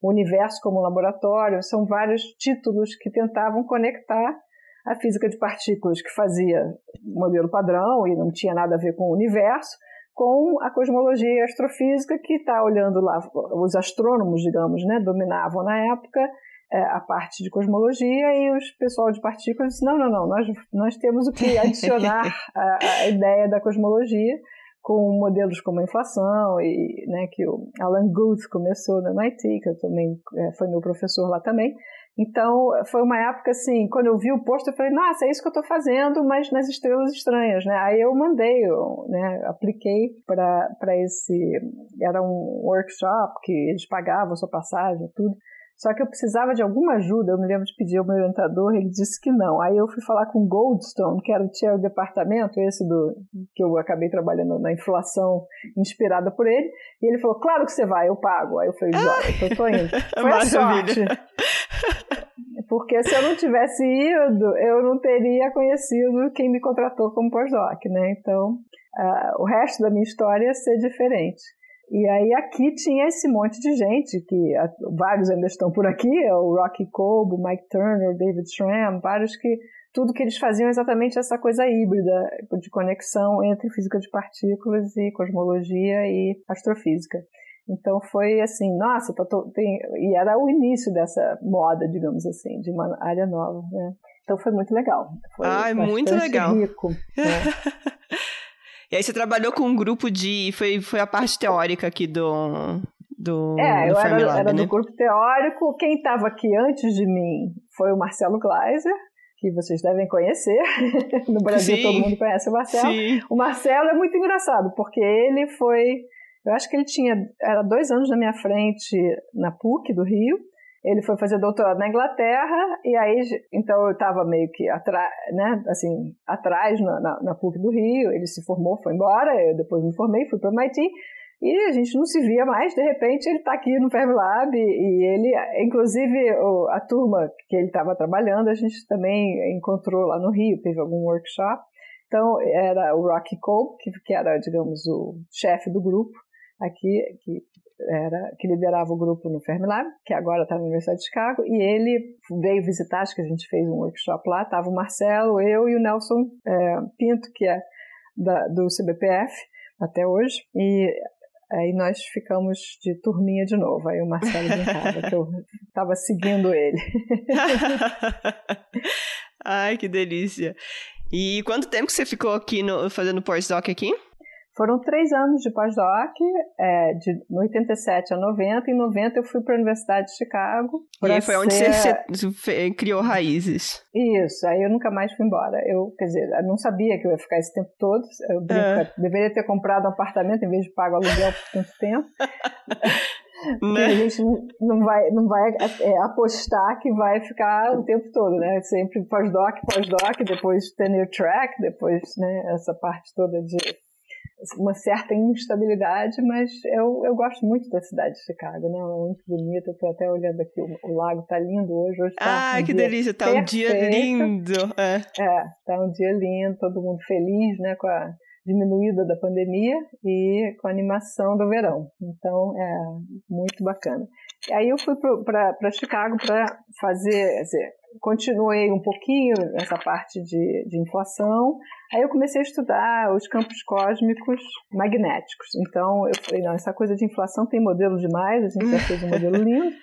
o universo como laboratório, são vários títulos que tentavam conectar a física de partículas, que fazia modelo padrão e não tinha nada a ver com o universo, com a cosmologia astrofísica, que está olhando lá, os astrônomos, digamos, né, dominavam na época a parte de cosmologia e os pessoal de partículas disse, não, não, não, nós, nós temos o que [LAUGHS] adicionar a, a ideia da cosmologia com modelos como a inflação e né, que o Alan Guth começou no MIT, que eu também é, foi meu professor lá também, então, foi uma época assim, quando eu vi o posto, eu falei, nossa, é isso que eu estou fazendo, mas nas estrelas estranhas, né? Aí eu mandei, eu, né, apliquei para esse, era um workshop que eles pagavam a sua passagem, tudo. Só que eu precisava de alguma ajuda, eu me lembro de pedir ao meu orientador, ele disse que não. Aí eu fui falar com Goldstone, que era o chair do departamento, esse do que eu acabei trabalhando na inflação inspirada por ele, e ele falou, claro que você vai, eu pago. Aí eu falei, joia, então eu tô indo. [LAUGHS] Foi a sorte. Porque se eu não tivesse ido, eu não teria conhecido quem me contratou como pós-doc, né? Então, uh, o resto da minha história ia ser diferente. E aí aqui tinha esse monte de gente, que vários ainda estão por aqui, é o Rocky Cobb, o Mike Turner, o David Schramm, vários que tudo que eles faziam é exatamente essa coisa híbrida de conexão entre física de partículas e cosmologia e astrofísica. Então foi assim, nossa, tem, e era o início dessa moda, digamos assim, de uma área nova, né? Então foi muito legal. Foi Ai, muito legal. rico. Né? [LAUGHS] e aí você trabalhou com um grupo de. Foi, foi a parte teórica aqui do. Do, é, do eu era, Lab, era né? do grupo teórico. Quem estava aqui antes de mim foi o Marcelo Gleiser, que vocês devem conhecer. [LAUGHS] no Brasil Sim. todo mundo conhece o Marcelo. Sim. O Marcelo é muito engraçado, porque ele foi eu acho que ele tinha, era dois anos na minha frente na PUC do Rio. Ele foi fazer doutorado na Inglaterra e aí, então eu estava meio que atrás, né, assim, atrás na, na, na, PUC do Rio. Ele se formou, foi embora. Eu depois me formei, fui para o MIT e a gente não se via mais. De repente ele está aqui no Fermilab e ele, inclusive a turma que ele estava trabalhando, a gente também encontrou lá no Rio, teve algum workshop. Então era o Rocky Cole, que, que era, digamos, o chefe do grupo aqui, que, era, que liderava o grupo no Fermilab, que agora está na Universidade de Chicago, e ele veio visitar, acho que a gente fez um workshop lá, estava o Marcelo, eu e o Nelson é, Pinto, que é da, do CBPF até hoje, e aí nós ficamos de turminha de novo, aí o Marcelo brincava que eu estava seguindo ele. [LAUGHS] Ai, que delícia. E quanto tempo que você ficou aqui no, fazendo pós-doc aqui? Foram três anos de pós-doc, é, de 87 a 90. Em 90 eu fui para a Universidade de Chicago. E aí foi ser... onde você, você, criou raízes. Isso, aí eu nunca mais fui embora. Eu, quer dizer, eu não sabia que eu ia ficar esse tempo todo. Eu é. deveria ter comprado um apartamento em vez de pagar aluguel por tanto tempo. [LAUGHS] Né? a gente não vai, não vai é, apostar que vai ficar o tempo todo, né? Sempre pós-doc, pós-doc, depois tenure track, depois né, essa parte toda de uma certa instabilidade, mas eu, eu gosto muito da cidade de Chicago, né? É muito bonita. Estou até olhando aqui, o, o, lago tá lindo hoje. hoje tá um que delícia! Tá um dia lindo! É. é, tá um dia lindo, todo mundo feliz, né? Com a diminuída da pandemia e com a animação do verão. Então, é muito bacana. E aí eu fui para Chicago para fazer, dizer, continuei um pouquinho nessa parte de, de inflação. Aí eu comecei a estudar os campos cósmicos magnéticos. Então eu falei, não, essa coisa de inflação tem modelo demais, a gente já fez um modelo [LAUGHS] lindo,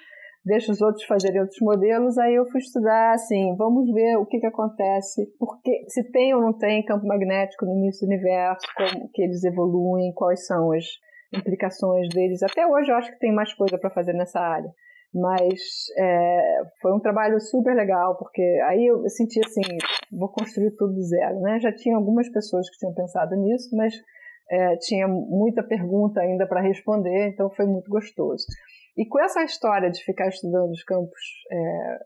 deixa os outros fazerem outros modelos. Aí eu fui estudar, assim, vamos ver o que, que acontece, porque se tem ou não tem campo magnético no início do universo, como que eles evoluem, quais são as implicações deles. Até hoje eu acho que tem mais coisa para fazer nessa área. Mas é, foi um trabalho super legal, porque aí eu senti assim, vou construir tudo do zero, né? Já tinha algumas pessoas que tinham pensado nisso, mas é, tinha muita pergunta ainda para responder, então foi muito gostoso. E com essa história de ficar estudando os campos, é,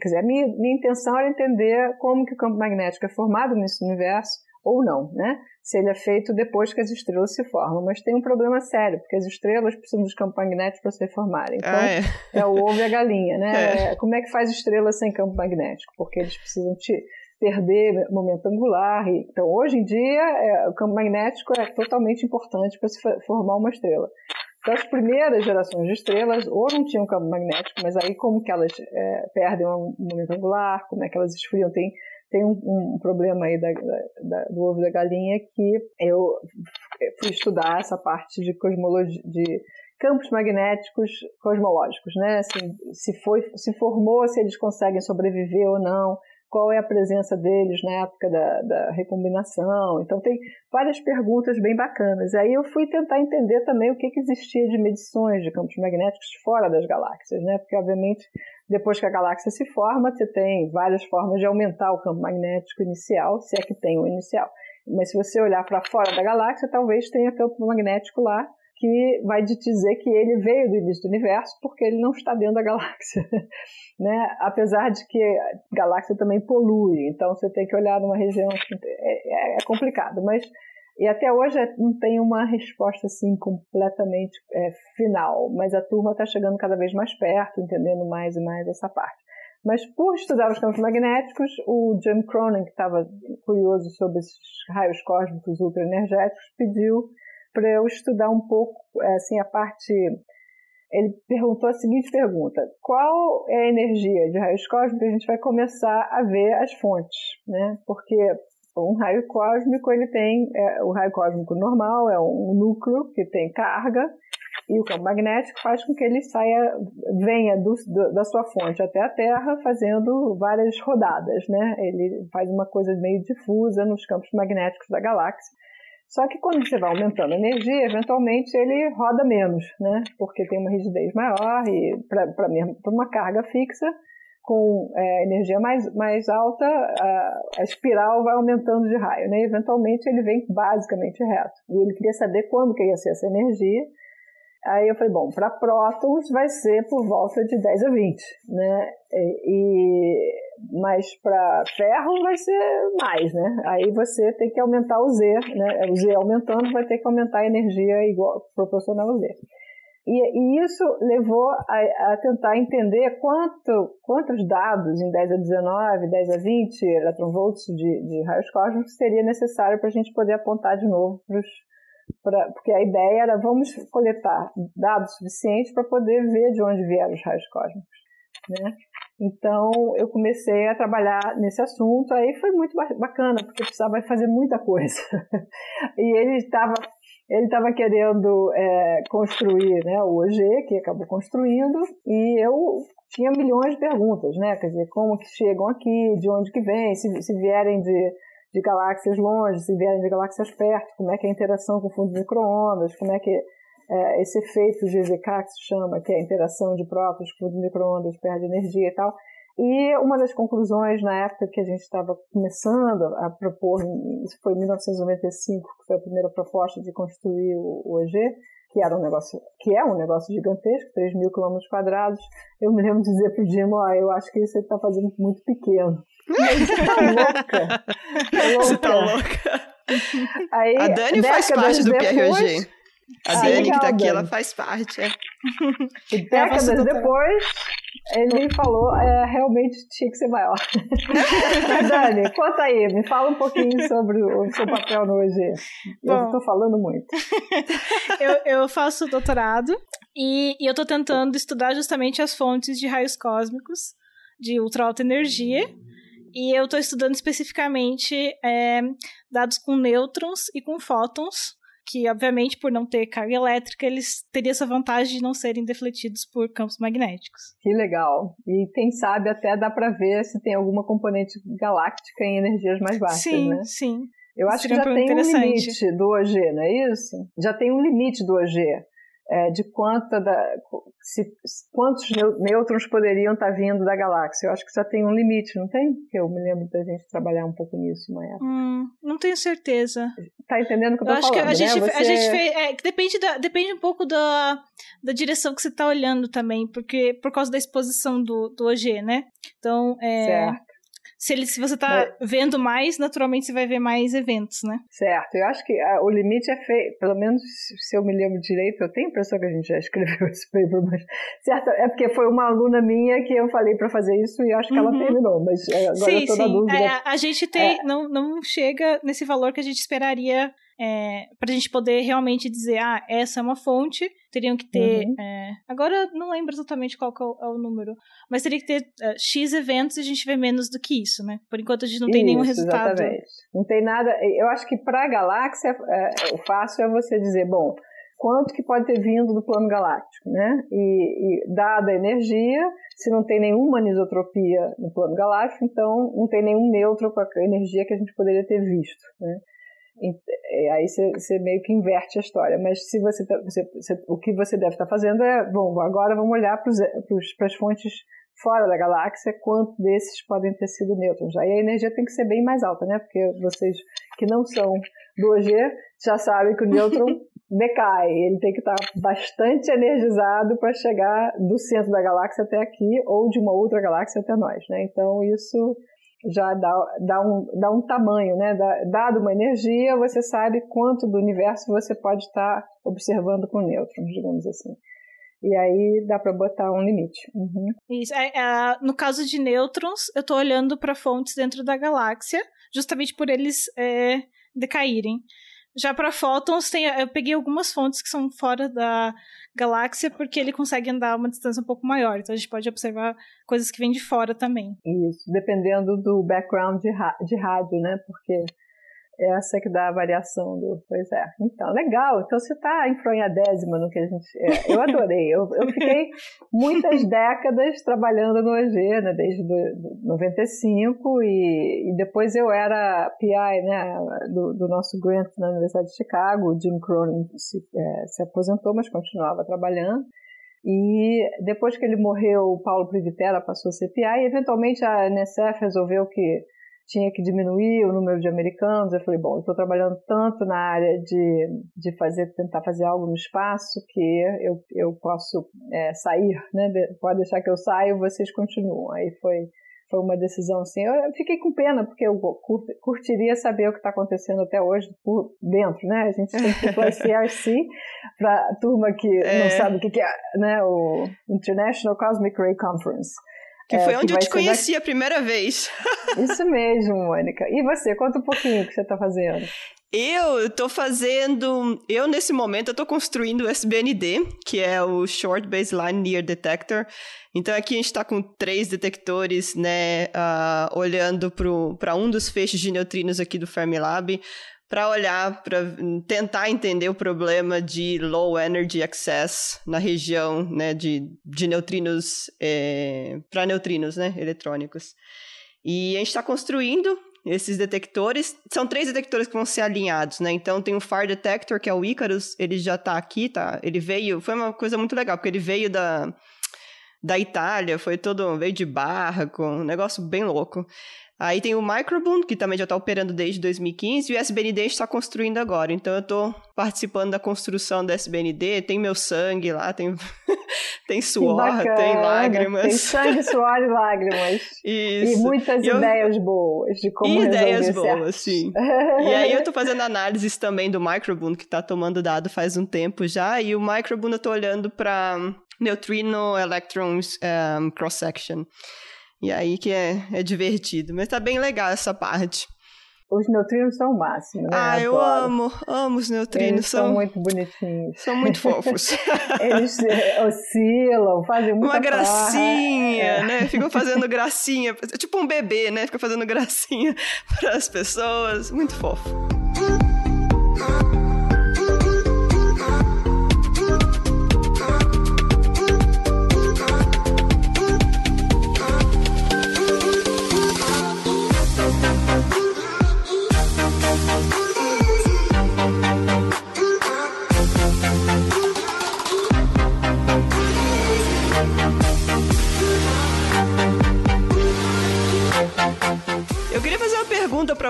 quer dizer, a minha, minha intenção era entender como que o campo magnético é formado nesse universo, ou não, né? Se ele é feito depois que as estrelas se formam. Mas tem um problema sério, porque as estrelas precisam dos campos magnéticos para se formarem. Então, ah, é. é. o ovo e a galinha, né? [LAUGHS] É. Como é que faz estrelas sem campo magnético? Porque eles precisam te perder momento angular. Então, hoje em dia, é, o campo magnético é totalmente importante para se formar uma estrela. Então, as primeiras gerações de estrelas ou não tinham campo magnético, mas aí como que elas é, perdem um momento angular, como é que elas esfriam, tem tem um, um problema aí da, da, do ovo da galinha que eu fui estudar essa parte de cosmologia, de campos magnéticos cosmológicos, né? Assim, se foi, se formou, se eles conseguem sobreviver ou não, qual é a presença deles na época da, da recombinação. Então, tem várias perguntas bem bacanas. Aí eu fui tentar entender também o que, que existia de medições de campos magnéticos fora das galáxias, né? Porque, obviamente, depois que a galáxia se forma, você tem várias formas de aumentar o campo magnético inicial, se é que tem o inicial. Mas se você olhar para fora da galáxia, talvez tenha campo magnético lá que vai te dizer que ele veio do início do universo porque ele não está dentro da galáxia, [LAUGHS] né? Apesar de que a galáxia também polui, então você tem que olhar numa região que é, é, é complicado, mas e até hoje é, não tem uma resposta assim completamente é, final, mas a turma está chegando cada vez mais perto, entendendo mais e mais essa parte. Mas por estudar os campos magnéticos, o Jim Cronin, que estava curioso sobre esses raios cósmicos ultraenergéticos, pediu para eu estudar um pouco assim a parte ele perguntou a seguinte pergunta: qual é a energia de raios cósmicos? A gente vai começar a ver as fontes, né? Porque um raio cósmico ele tem é, o raio cósmico normal é um núcleo que tem carga e o campo magnético faz com que ele saia, venha do, do, da sua fonte até a Terra, fazendo várias rodadas, né? Ele faz uma coisa meio difusa nos campos magnéticos da galáxia. Só que quando você vai aumentando a energia, eventualmente ele roda menos, né? Porque tem uma rigidez maior e para uma carga fixa, com é, energia mais, mais alta, a, a, espiral vai aumentando de raio, né? Eventualmente ele vem basicamente reto. E ele queria saber quando que ia ser essa energia. Aí eu falei, bom, para prótons vai ser por volta de 10 a 20, né? E, mas para ferro vai ser mais, né? Aí você tem que aumentar o Z, né? O Z aumentando vai ter que aumentar a energia igual proporcional ao Z. E, e isso levou a, a, tentar entender quanto, quantos dados em 10 a 19, 10 a 20 eletronvolts de, de raios cósmicos seria necessário para a gente poder apontar de novo para os Pra, porque a ideia era vamos coletar dados suficientes para poder ver de onde vieram os raios cósmicos. Né? Então eu comecei a trabalhar nesse assunto, aí foi muito bacana, porque precisava fazer muita coisa. [LAUGHS] e ele estava ele estava querendo é, construir né, o OG, que acabou construindo, e eu tinha milhões de perguntas, né? Quer dizer, como que chegam aqui, de onde que vêm, se, se vierem de, de galáxias longe, se vierem de galáxias perto, como é que é a interação com o fundo de microondas, como é que é, esse efeito GZK que se chama, que é a interação de prótons com o fundo de microondas, perde energia e tal. E uma das conclusões na época que a gente estava começando a propor, isso foi em 1995, que foi a primeira proposta de construir o OEG, que era um negócio, que é um negócio gigantesco, 3 mil quilômetros quadrados. Eu me lembro de dizer para o Dimo, ah, eu acho que isso está fazendo muito pequeno. Mas você tá louca? [LAUGHS] Tá louca. Você tá louca. Aí, a Dani faz parte do depois, PROG. A Dani que tá aqui, ela faz parte. É. E décadas depois, ele falou, é, realmente tinha que ser maior. [LAUGHS] Dani, conta aí, me fala um pouquinho sobre o seu papel no OG. Eu estou falando muito. [LAUGHS] eu, eu faço doutorado e, e eu estou tentando estudar justamente as fontes de raios cósmicos de ultra alta energia. E eu estou estudando especificamente é, dados com nêutrons e com fótons, que obviamente por não ter carga elétrica eles teriam essa vantagem de não serem defletidos por campos magnéticos. Que legal. E quem sabe até dá para ver se tem alguma componente galáctica em energias mais baixas, sim, né? Sim, Eu acho que já tem um limite do OG, não é isso? Já tem um limite do OG é, de quanta da, se, quantos nêutrons poderiam estar vindo da galáxia. Eu acho que já tem um limite, não tem? Eu me lembro da gente trabalhar um pouco nisso uma época. Hum, não tenho certeza. Tá entendendo o que eu, eu tô acho falando, que a gente, né? Você... a gente fez, é, depende, da, depende um pouco da, da direção que você está olhando também, porque por causa da exposição do, do OG, né? Então, é, certo. Se, ele, se você está Mas... vendo mais, naturalmente você vai ver mais eventos, né? Certo. Eu acho que ah, o limite é feito, pelo menos se eu me lembro direito, eu tenho a impressão que a gente já escreveu [LAUGHS] esse paper, mas certo, é porque foi uma aluna minha que eu falei para fazer isso e acho que uhum. ela terminou, mas agora sim, eu tô sim. na dúvida. É, a gente tem, é. não, não chega nesse valor que a gente esperaria é, para a gente poder realmente dizer, ah, essa é uma fonte, teriam que ter. Uhum. É, agora não lembro exatamente qual é o, é o, número, mas teria que ter uh, X eventos e a gente vê menos do que isso, né? Por enquanto a gente não tem isso, nenhum resultado. Exatamente. Não tem nada. Eu acho que para a galáxia, é, o fácil é você dizer, bom, quanto que pode ter vindo do plano galáctico, né? E, e, dada a energia, se não tem nenhuma anisotropia no plano galáctico, então não tem nenhum neutro com a energia que a gente poderia ter visto, né? É, aí você, meio que inverte a história. Mas se você, tá, você, você o que você deve estar tá fazendo é, bom, agora vamos olhar para as fontes fora da galáxia, quanto desses podem ter sido nêutrons. Aí a energia tem que ser bem mais alta, né? Porque vocês que não são do OG já sabem que o nêutron [LAUGHS] decai. Ele tem que estar tá bastante energizado para chegar do centro da galáxia até aqui ou de uma outra galáxia até nós, né? Então isso já dá, dá, um, dá um tamanho, né? Dado uma energia, você sabe quanto do universo você pode estar observando com nêutrons, digamos assim. E aí dá para botar um limite. Uhum. Isso. É, é, no caso de nêutrons, eu estou olhando para fontes dentro da galáxia, justamente por eles é, decaírem. Já para fótons, tem, eu peguei algumas fontes que são fora da galáxia, porque ele consegue andar uma distância um pouco maior. Então a gente pode observar coisas que vêm de fora também. Isso, dependendo do background de, de rádio, né? Porque essa que dá a variação do. Pois é. Então, legal. Então você está enfronhadésima no que a gente. É, eu adorei. Eu, eu fiquei muitas [LAUGHS] décadas trabalhando no EG, né, desde do, 95, e, e depois eu era PI né, do, do nosso grant na Universidade de Chicago. O Jim Cronin se, é, se aposentou, mas continuava trabalhando. E depois que ele morreu, o Paulo Privitera passou a ser PI, e eventualmente a NSF resolveu que tinha que diminuir o número de americanos. Eu falei, bom, eu estou trabalhando tanto na área de, de fazer, tentar fazer algo no espaço que eu, eu posso é, sair, né? Pode deixar que eu saia, vocês continuam. Aí foi foi uma decisão assim. Eu fiquei com pena, porque eu curtiria saber o que está acontecendo até hoje por dentro, né? A gente tem que a CRC, para a turma que é. não sabe o que, que é, né? O International Cosmic Ray Conference. Que foi é, onde que eu te conheci da... a primeira vez. [LAUGHS] Isso mesmo, Mônica. E você, conta um pouquinho o que você está fazendo. Eu estou fazendo. Eu, nesse momento, eu tô construindo o SBND, que é o Short Baseline Near Detector. Então, aqui a gente está com três detectores, né, uh, olhando para um dos feixes de neutrinos aqui do Fermilab para olhar, para tentar entender o problema de low energy access na região né, de, de neutrinos, é, para neutrinos né, eletrônicos. E a gente está construindo esses detectores. São três detectores que vão ser alinhados, né? Então tem o Fire Detector, que é o Icarus, ele já está aqui, tá? Ele veio, foi uma coisa muito legal, porque ele veio da, da Itália, foi todo, veio de barra, com um negócio bem louco. Aí tem o Microboom, que também já está operando desde 2015, e o SBND está construindo agora. Então eu estou participando da construção do SBND, tem meu sangue lá, tem, [LAUGHS] tem suor, tem lágrimas. Tem sangue, suor e lágrimas. [LAUGHS] Isso. E muitas e ideias eu... boas de como e ideias boas, sim. [LAUGHS] e aí eu estou fazendo análises também do Microboom, que está tomando dado faz um tempo já, e o Microboom eu estou olhando para neutrino electrons um, cross-section. E aí que é, é divertido. Mas tá bem legal essa parte. Os neutrinos são o máximo, né? Ah, eu Adoro. amo, amo os neutrinos. Eles são, são muito bonitinhos. São muito fofos. [LAUGHS] Eles oscilam, fazem muita Uma gracinha, é. né? Ficam fazendo [LAUGHS] gracinha. Tipo um bebê, né? Fica fazendo gracinha [LAUGHS] para as pessoas. Muito fofo.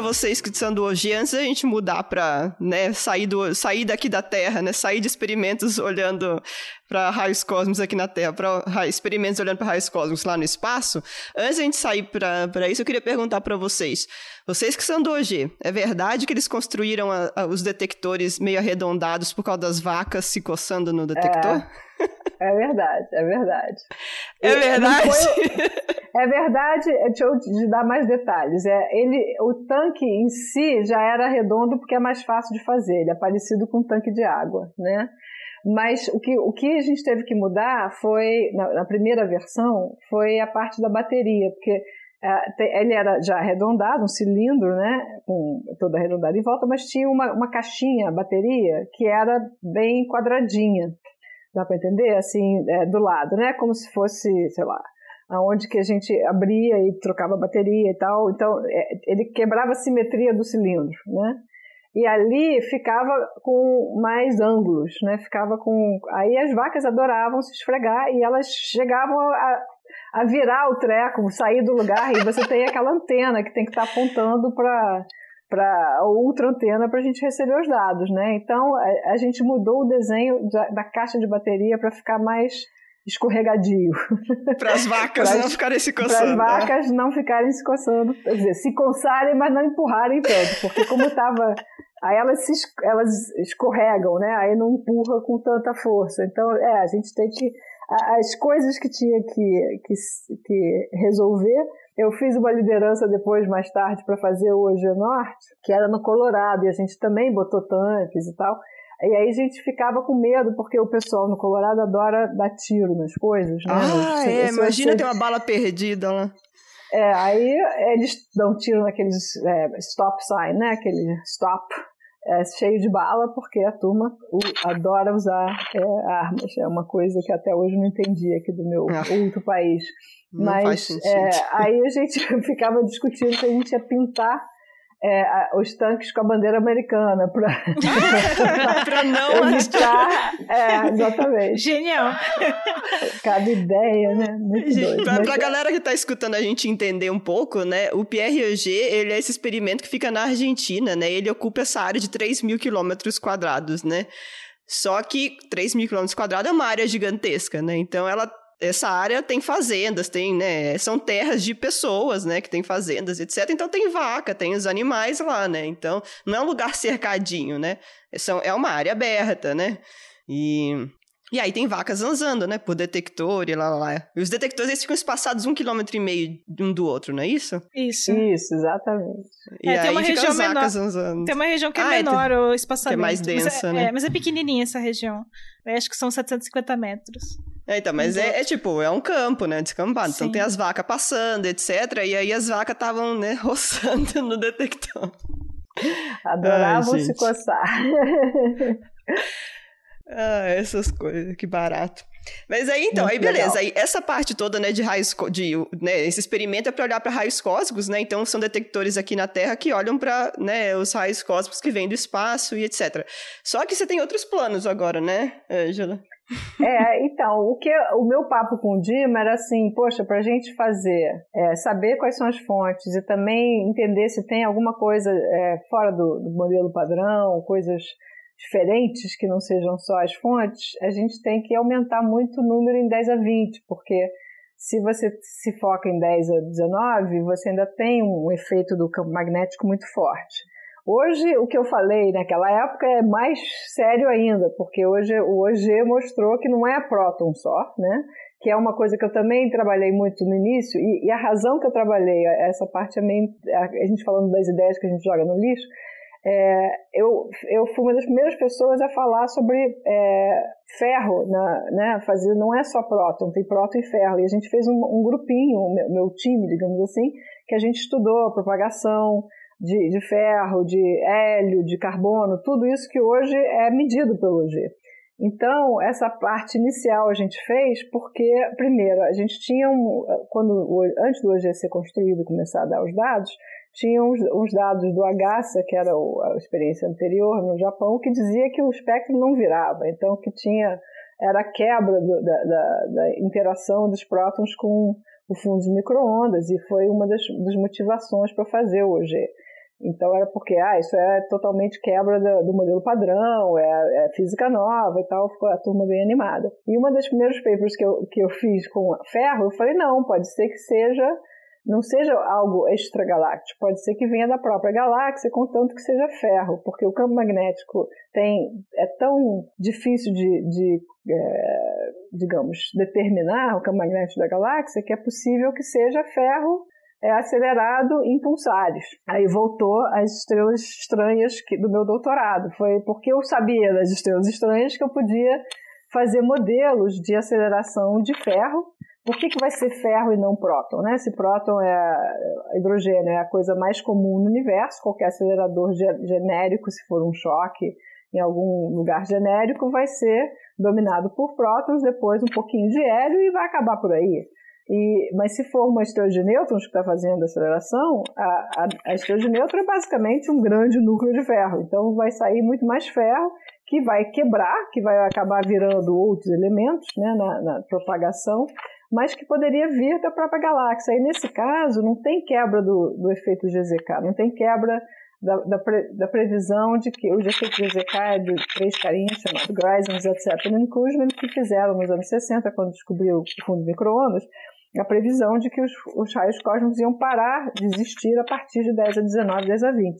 Vocês que do hoje, antes da gente mudar para né, sair, do, sair daqui da Terra, né, sair de experimentos olhando para raios cósmicos aqui na Terra, para experimentos olhando para raios cósmicos lá no espaço, antes da gente sair para isso, eu queria perguntar para vocês, vocês que são do OG, é verdade que eles construíram a, a, os detectores meio arredondados por causa das vacas se coçando no detector? É. É verdade, é verdade. É verdade? Foi, [LAUGHS] é verdade, deixa eu te dar mais detalhes. É, ele, o tanque em si já era redondo porque é mais fácil de fazer, ele é parecido com um tanque de água, né? Mas o que, o que a gente teve que mudar foi, na, na primeira versão, foi a parte da bateria, porque é, ele era já arredondado, um cilindro, né, com toda arredondada em volta, mas tinha uma, uma caixinha, bateria, que era bem quadradinha. Dá para entender? Assim, é, do lado, né? Como se fosse, sei lá, aonde que a gente abria e trocava bateria e tal. Então, é, ele quebrava a simetria do cilindro, né? E ali ficava com mais ângulos, né? Ficava com. Aí as vacas adoravam se esfregar e elas chegavam a, a virar o treco, sair do lugar e você tem aquela antena que tem que estar tá apontando para para a ultra antena para a gente receber os dados, né? Então a, a gente mudou o desenho da, da caixa de bateria para ficar mais escorregadio. Para as vacas não ficarem se coçando. Para as vacas né? não ficarem se coçando, quer dizer, se coçarem, mas não empurrarem tanto, porque como estava aí elas se elas escorregam, né? Aí não empurra com tanta força. Então, é, a gente tem que as coisas que tinha que, que, que resolver Eu fiz uma liderança depois, mais tarde, para fazer o Hoje Norte, que era no Colorado, e a gente também botou tanques e tal. E aí a gente ficava com medo, porque o pessoal no Colorado adora dar tiro nas coisas, né? Ah, é, imagina ter uma bala perdida lá. É, aí eles dão tiro naqueles é, stop sign, né? Aquele stop é, cheio de bala, porque a turma adora usar é, armas. É uma coisa que até hoje não entendi aqui do meu ah, outro país. Mas é, aí a gente [LAUGHS] ficava discutindo se a gente ia pintar é, os tanques com a bandeira americana para [LAUGHS] não [LAUGHS] evitar. É, exatamente. Genial. Cada ideia, né? Muito Para a galera que está escutando a gente entender um pouco, né? O PRG, ele é esse experimento que fica na Argentina, né? Ele ocupa essa área de 3 mil quilômetros quadrados, né? Só que 3 mil quilômetros quadrados é uma área gigantesca, né? Então ela essa área tem fazendas, tem, né, são terras de pessoas, né, que tem fazendas, etc. Então tem vaca, tem os animais lá, né? Então não é um lugar cercadinho, né? São, é uma área aberta, né? E e aí tem vacas zanzando, né? Por detector e lá, lá, lá. E os detectores eles ficam espaçados um quilômetro e meio um do outro, não é isso? Isso. Isso, exatamente. E é, aí tem uma região menor. Zanzando. Tem uma região que é ah, é, menor é, o espaçamento. Que é mais densa, mas é, né? É, mas é pequenininha essa região. Eu acho que são 750 metros. É, então, mas é, é, tipo, é um campo, né? Descampado. Sim. Então tem as vacas passando, etc. E aí as vacas estavam, né, [LAUGHS] roçando no detector. Adoravam Ai, se coçar. [LAUGHS] Ah, essas coisas, que barato. Mas aí, então, Muito aí beleza. Aí, essa parte toda, né, de raios, de, né, esse experimento é para olhar para raios cósmicos, né? Então, são detectores aqui na Terra que olham para, né, os raios cósmicos que vêm do espaço e etc. Só que você tem outros planos agora, né, Angela? É, então, o que o meu papo com o Dima era assim, poxa, para a gente fazer, é, saber quais são as fontes e também entender se tem alguma coisa é, fora do, do modelo padrão, coisas diferentes que não sejam só as fontes, a gente tem que aumentar muito o número em 10 a 20, porque se você se foca em 10 a 19, você ainda tem um efeito do campo magnético muito forte. Hoje, o que eu falei naquela época é mais sério ainda, porque hoje o OG mostrou que não é próton só, né? Que é uma coisa que eu também trabalhei muito no início, e, e a razão que eu trabalhei, essa parte é meio, a gente falando das ideias que a gente joga no lixo, é, eu, eu fui uma das primeiras pessoas a falar sobre é, ferro, na, né, fazer, não é só próton, tem próton e ferro, e a gente fez um, um grupinho, meu, meu, time, digamos assim, que a gente estudou propagação de, de ferro, de hélio, de carbono, tudo isso que hoje é medido pelo G. Então, essa parte inicial a gente fez porque, primeiro, a gente tinha, um, quando, antes do OG ser construído e começar a dar os dados, tinha uns, dados do AGASA, que era a experiência anterior no Japão, que dizia que o espectro não virava, então que tinha era a quebra do, da, da, da, interação dos prótons com o fundo de microondas e foi uma das, das motivações para fazer o OG. Então era porque ah, isso é totalmente quebra do, do modelo padrão, é, é, física nova e tal, ficou a turma bem animada. E uma das primeiros papers que eu, que eu fiz com ferro, eu falei, não, pode ser que seja não seja algo extragaláctico, pode ser que venha da própria galáxia, contanto que seja ferro, porque o campo magnético tem é tão difícil de, de é, digamos, determinar o campo magnético da galáxia que é possível que seja ferro é acelerado em pulsares. Aí voltou às estrelas estranhas que, do meu doutorado. Foi porque eu sabia das estrelas estranhas que eu podia fazer modelos de aceleração de ferro por que, que vai ser ferro e não próton? Né? Se próton é hidrogênio, é a coisa mais comum no universo, qualquer acelerador genérico, se for um choque em algum lugar genérico, vai ser dominado por prótons, depois um pouquinho de hélio e vai acabar por aí. E, mas se for uma estrela de nêutrons que está fazendo a aceleração, a, a, a estrela de nêutron é basicamente um grande núcleo de ferro. Então vai sair muito mais ferro que vai quebrar, que vai acabar virando outros elementos né, na, na propagação mas que poderia vir da própria galáxia. E nesse caso, não tem quebra do, do efeito GZK, não tem quebra da, da, pre, da, previsão de que o efeito GZK é de três carinhas chamados Greisens, etc. E Kuzman, que fizeram nos anos 60, quando descobriu o fundo micro-ondas, a previsão de que os, os raios cósmicos iam parar de existir a partir de 10 a 19, 10 a 20.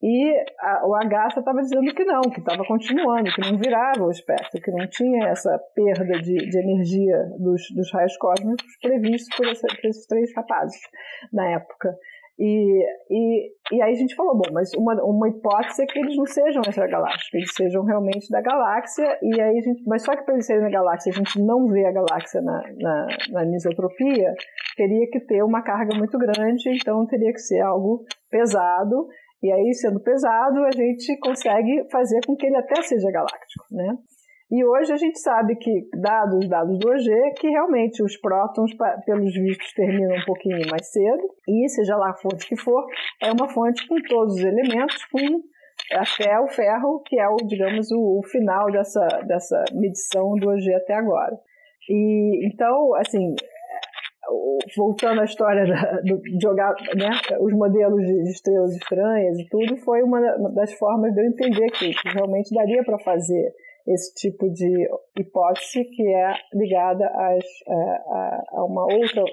E a, o Agatha estava dizendo que não, que estava continuando, que não virava o espectro, que não tinha essa perda de, de energia dos, dos raios cósmicos previsto por, essa, por esses três rapazes na época. E, e, e aí a gente falou, bom, mas uma, uma hipótese é que eles não sejam extragalácticos, que eles sejam realmente da galáxia, e aí gente, mas só que para eles serem da galáxia, a gente não vê a galáxia na, na, na teria que ter uma carga muito grande, então teria que ser algo pesado, e aí, sendo pesado, a gente consegue fazer com que ele até seja galáctico, né? E hoje a gente sabe que, dados os dados do OG, que realmente os prótons, pelos vistos, terminam um pouquinho mais cedo, e seja lá a fonte que for, é uma fonte com todos os elementos, com até o ferro, que é o, digamos, o, final dessa, dessa medição do OG até agora. E então, assim, voltando à história de jogar né, os modelos de estrelas estranhas e tudo, foi uma das formas de eu entender que, que realmente daria para fazer esse tipo de hipótese que é ligada às, a, a, a, uma, outra,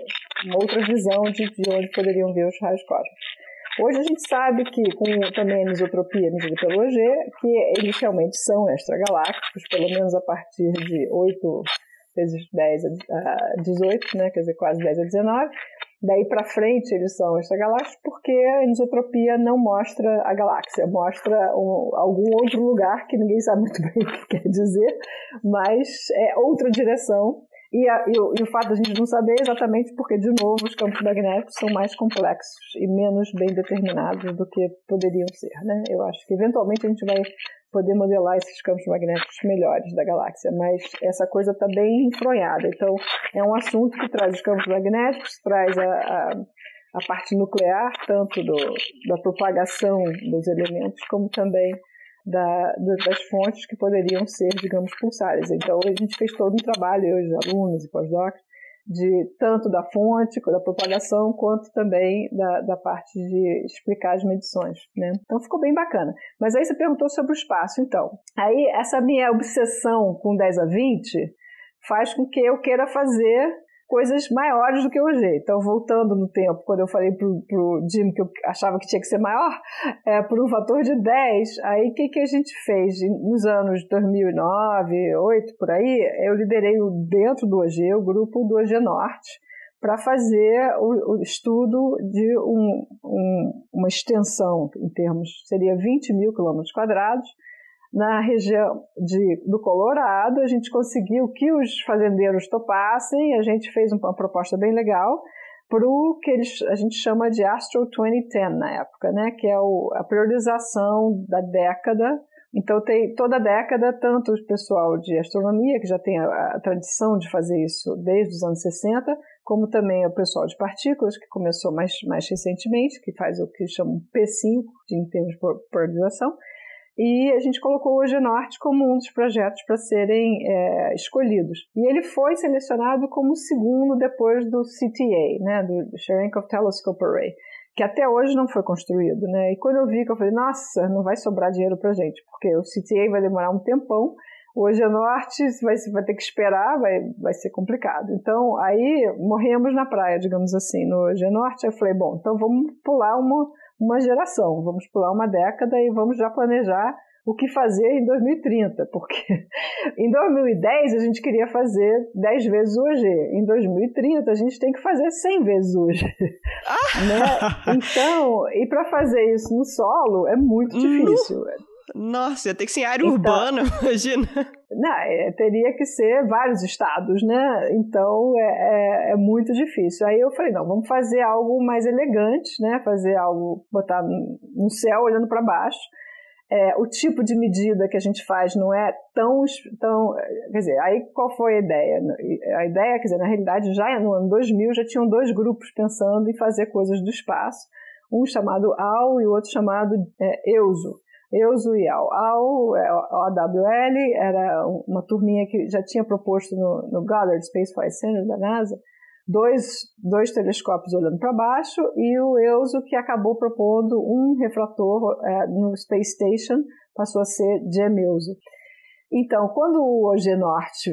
uma outra visão de, de onde poderiam vir os raios cósmicos. Hoje a gente sabe que, com também a mesotropia medida pelo OG, que eles realmente são extragalácticos, pelo menos a partir de 8 vezes 10 a 18, né, quer dizer, quase 10 a 19. Daí para frente eles são extragalácticos porque a anisotropia não mostra a galáxia, mostra um, algum outro lugar que ninguém sabe muito bem [LAUGHS] o que quer dizer, mas é outra direção. E, a, e, o, e o fato da gente não saber é exatamente porque, de novo, os campos magnéticos são mais complexos e menos bem determinados do que poderiam ser. Né? Eu acho que eventualmente a gente vai poder modelar esses campos magnéticos melhores da galáxia, mas essa coisa está bem enfronhada. Então, é um assunto que traz os campos magnéticos, traz a, a, a parte nuclear, tanto do, da propagação dos elementos, como também da, das fontes que poderiam ser, digamos, pulsares. Então, a gente fez todo um trabalho, eu, os alunos e pós-docs, de tanto da fonte, da propagação, quanto também da, da parte de explicar as medições, né? Então ficou bem bacana. Mas aí você perguntou sobre o espaço, então. Aí essa minha obsessão com 10 a 20 faz com que eu queira fazer coisas maiores do que o G. Então, voltando no tempo, quando eu falei pro, pro Jim que eu achava que tinha que ser maior, é, por um fator de 10, aí o que, que a gente fez? Nos anos 2009, 2008, por aí, eu liderei dentro do OG, o grupo do OG Norte, para fazer o, o, estudo de um, um, uma extensão, em termos, seria 20 mil quilômetros quadrados, na região de, do Colorado, a gente conseguiu que os fazendeiros topassem, a gente fez uma proposta bem legal para o que eles, a gente chama de Astro 2010 na época, né, que é o, a priorização da década. Então, tem toda década, tanto o pessoal de astronomia, que já tem a, a tradição de fazer isso desde os anos 60, como também o pessoal de partículas, que começou mais, mais recentemente, que faz o que chamam P5, em termos de priorização, e a gente colocou o Norte como um dos projetos para serem é, escolhidos. E ele foi selecionado como o segundo depois do CTA, né, do Cherenkov Telescope Array, que até hoje não foi construído. Né? E quando eu vi eu falei, nossa, não vai sobrar dinheiro para gente, porque o CTA vai demorar um tempão, o Norte vai, vai ter que esperar, vai, vai ser complicado. Então, aí morremos na praia, digamos assim, no Norte. Eu falei, bom, então vamos pular uma uma geração, vamos pular uma década e vamos já planejar o que fazer em 2030, porque [LAUGHS] em 2010 a gente queria fazer 10 vezes EG, em 2030 a gente tem que fazer 100 vezes EG. Ah! Né? Então, e para fazer isso no solo é muito difícil. Nossa, ia ter que ser área então, urbana, [LAUGHS] imagina. Não, é, teria que ser vários estados, né? Então é, é, é, muito difícil. Aí eu falei, não, vamos fazer algo mais elegante, né? Fazer algo, botar no céu olhando para baixo. É, o tipo de medida que a gente faz não é tão, tão. Quer dizer, aí qual foi a ideia? A ideia, quer dizer, na realidade, já no ano 2000 já tinham dois grupos pensando em fazer coisas do espaço, um chamado AL e o outro chamado é, EUSO. Euso e Al. Al, é, era uma turminha que já tinha proposto no, no Goddard Space Flight Center da NASA dois, dois telescópios olhando para baixo e o EUSO que acabou propondo um refrator é, no Space Station, passou a ser GEM-EUSO. Então, quando o OG Norte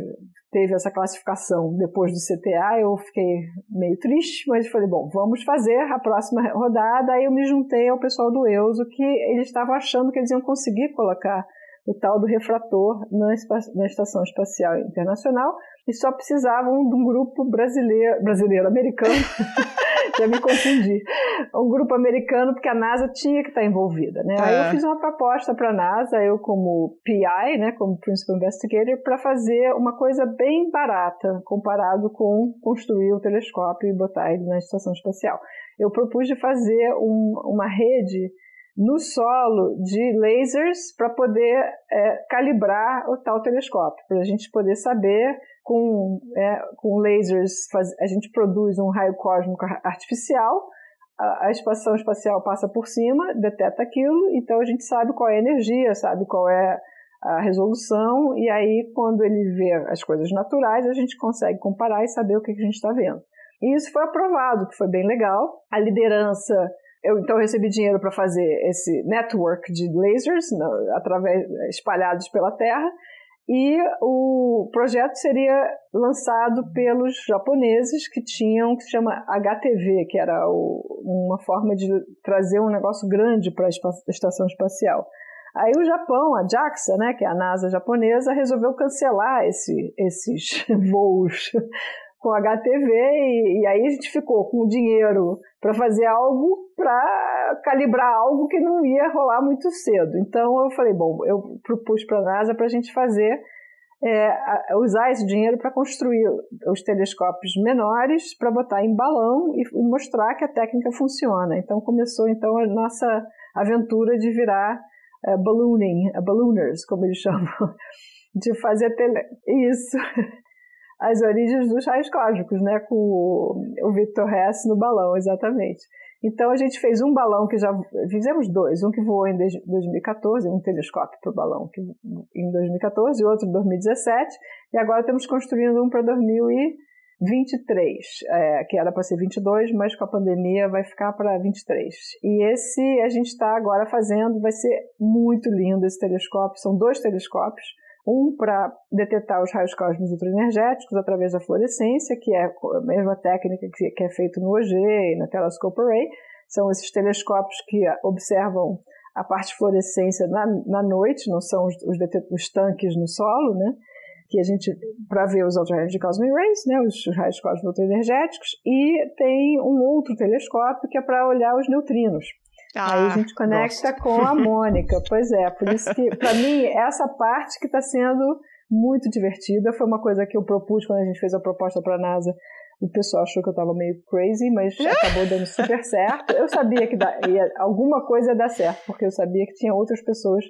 teve essa classificação depois do CTA, eu fiquei meio triste, mas falei, bom, vamos fazer a próxima rodada. Aí eu me juntei ao pessoal do EUSO, que eles estavam achando que eles iam conseguir colocar o tal do refrator na, na Estação Espacial Internacional e só precisavam de um grupo brasileiro, brasileiro, americano, [LAUGHS] já me confundi, um grupo americano, porque a NASA tinha que estar envolvida, né? É. Aí eu é. fiz uma proposta para a NASA, eu como PI, né, como Principal Investigator, para fazer uma coisa bem barata, comparado com construir o telescópio e botar ele na Estação Espacial. Eu propus de fazer um, uma rede no solo de lasers para poder é, calibrar o tal telescópio, para a gente poder saber com, é, com lasers, faz, a gente produz um raio cósmico artificial, a, a estação espacial passa por cima, detecta aquilo, então a gente sabe qual é a energia, sabe qual é a resolução, e aí quando ele vê as coisas naturais, a gente consegue comparar e saber o que, que a gente está vendo. E isso foi aprovado, que foi bem legal. A liderança eu então recebi dinheiro para fazer esse network de lasers através espalhados pela Terra e o projeto seria lançado pelos japoneses que tinham que se chama HTV, que era o, uma forma de trazer um negócio grande para a estação espacial. Aí o Japão, a JAXA, né, que é a NASA japonesa, resolveu cancelar esse, esses [LAUGHS] voos com HTV e, e aí a gente ficou com o dinheiro para fazer algo para calibrar algo que não ia rolar muito cedo. Então eu falei, bom, eu propus para a NASA para a gente fazer é, usar esse dinheiro para construir os telescópios menores para botar em balão e, mostrar que a técnica funciona. Então começou então a nossa aventura de virar é, ballooning, ballooners, como eles [LAUGHS] chamam, de fazer tele... isso [LAUGHS] as origens dos raios cósmicos, né, com o, Victor Hess no balão, exatamente. Então a gente fez um balão que já fizemos dois, um que voou em 2014, um telescópio para o balão que, em 2014 e outro em 2017, e agora estamos construindo um para 2023, é, que era para ser 22, mas com a pandemia vai ficar para 23. E esse a gente está agora fazendo, vai ser muito lindo esse telescópio, são dois telescópios, um para detectar os raios cósmicos ultraenergéticos através da fluorescência, que é a mesma técnica que é feita no OG e na Telescope Array. São esses telescópios que observam a parte de fluorescência na, na noite, não são os, os, os, tanques no solo, né? Que a gente, para ver os ultra-energy cosmic rays, né? Os raios cósmicos ultraenergéticos. E tem um outro telescópio que é para olhar os neutrinos. Ah, Aí a gente conecta gosto. com a [LAUGHS] Mônica. Pois é, por isso que, para [LAUGHS] mim, essa parte que está sendo muito divertida foi uma coisa que eu propus quando a gente fez a proposta para a NASA. O pessoal achou que eu estava meio crazy, mas [LAUGHS] acabou dando super certo. Eu sabia que ia, alguma coisa ia dar certo, porque eu sabia que tinha outras pessoas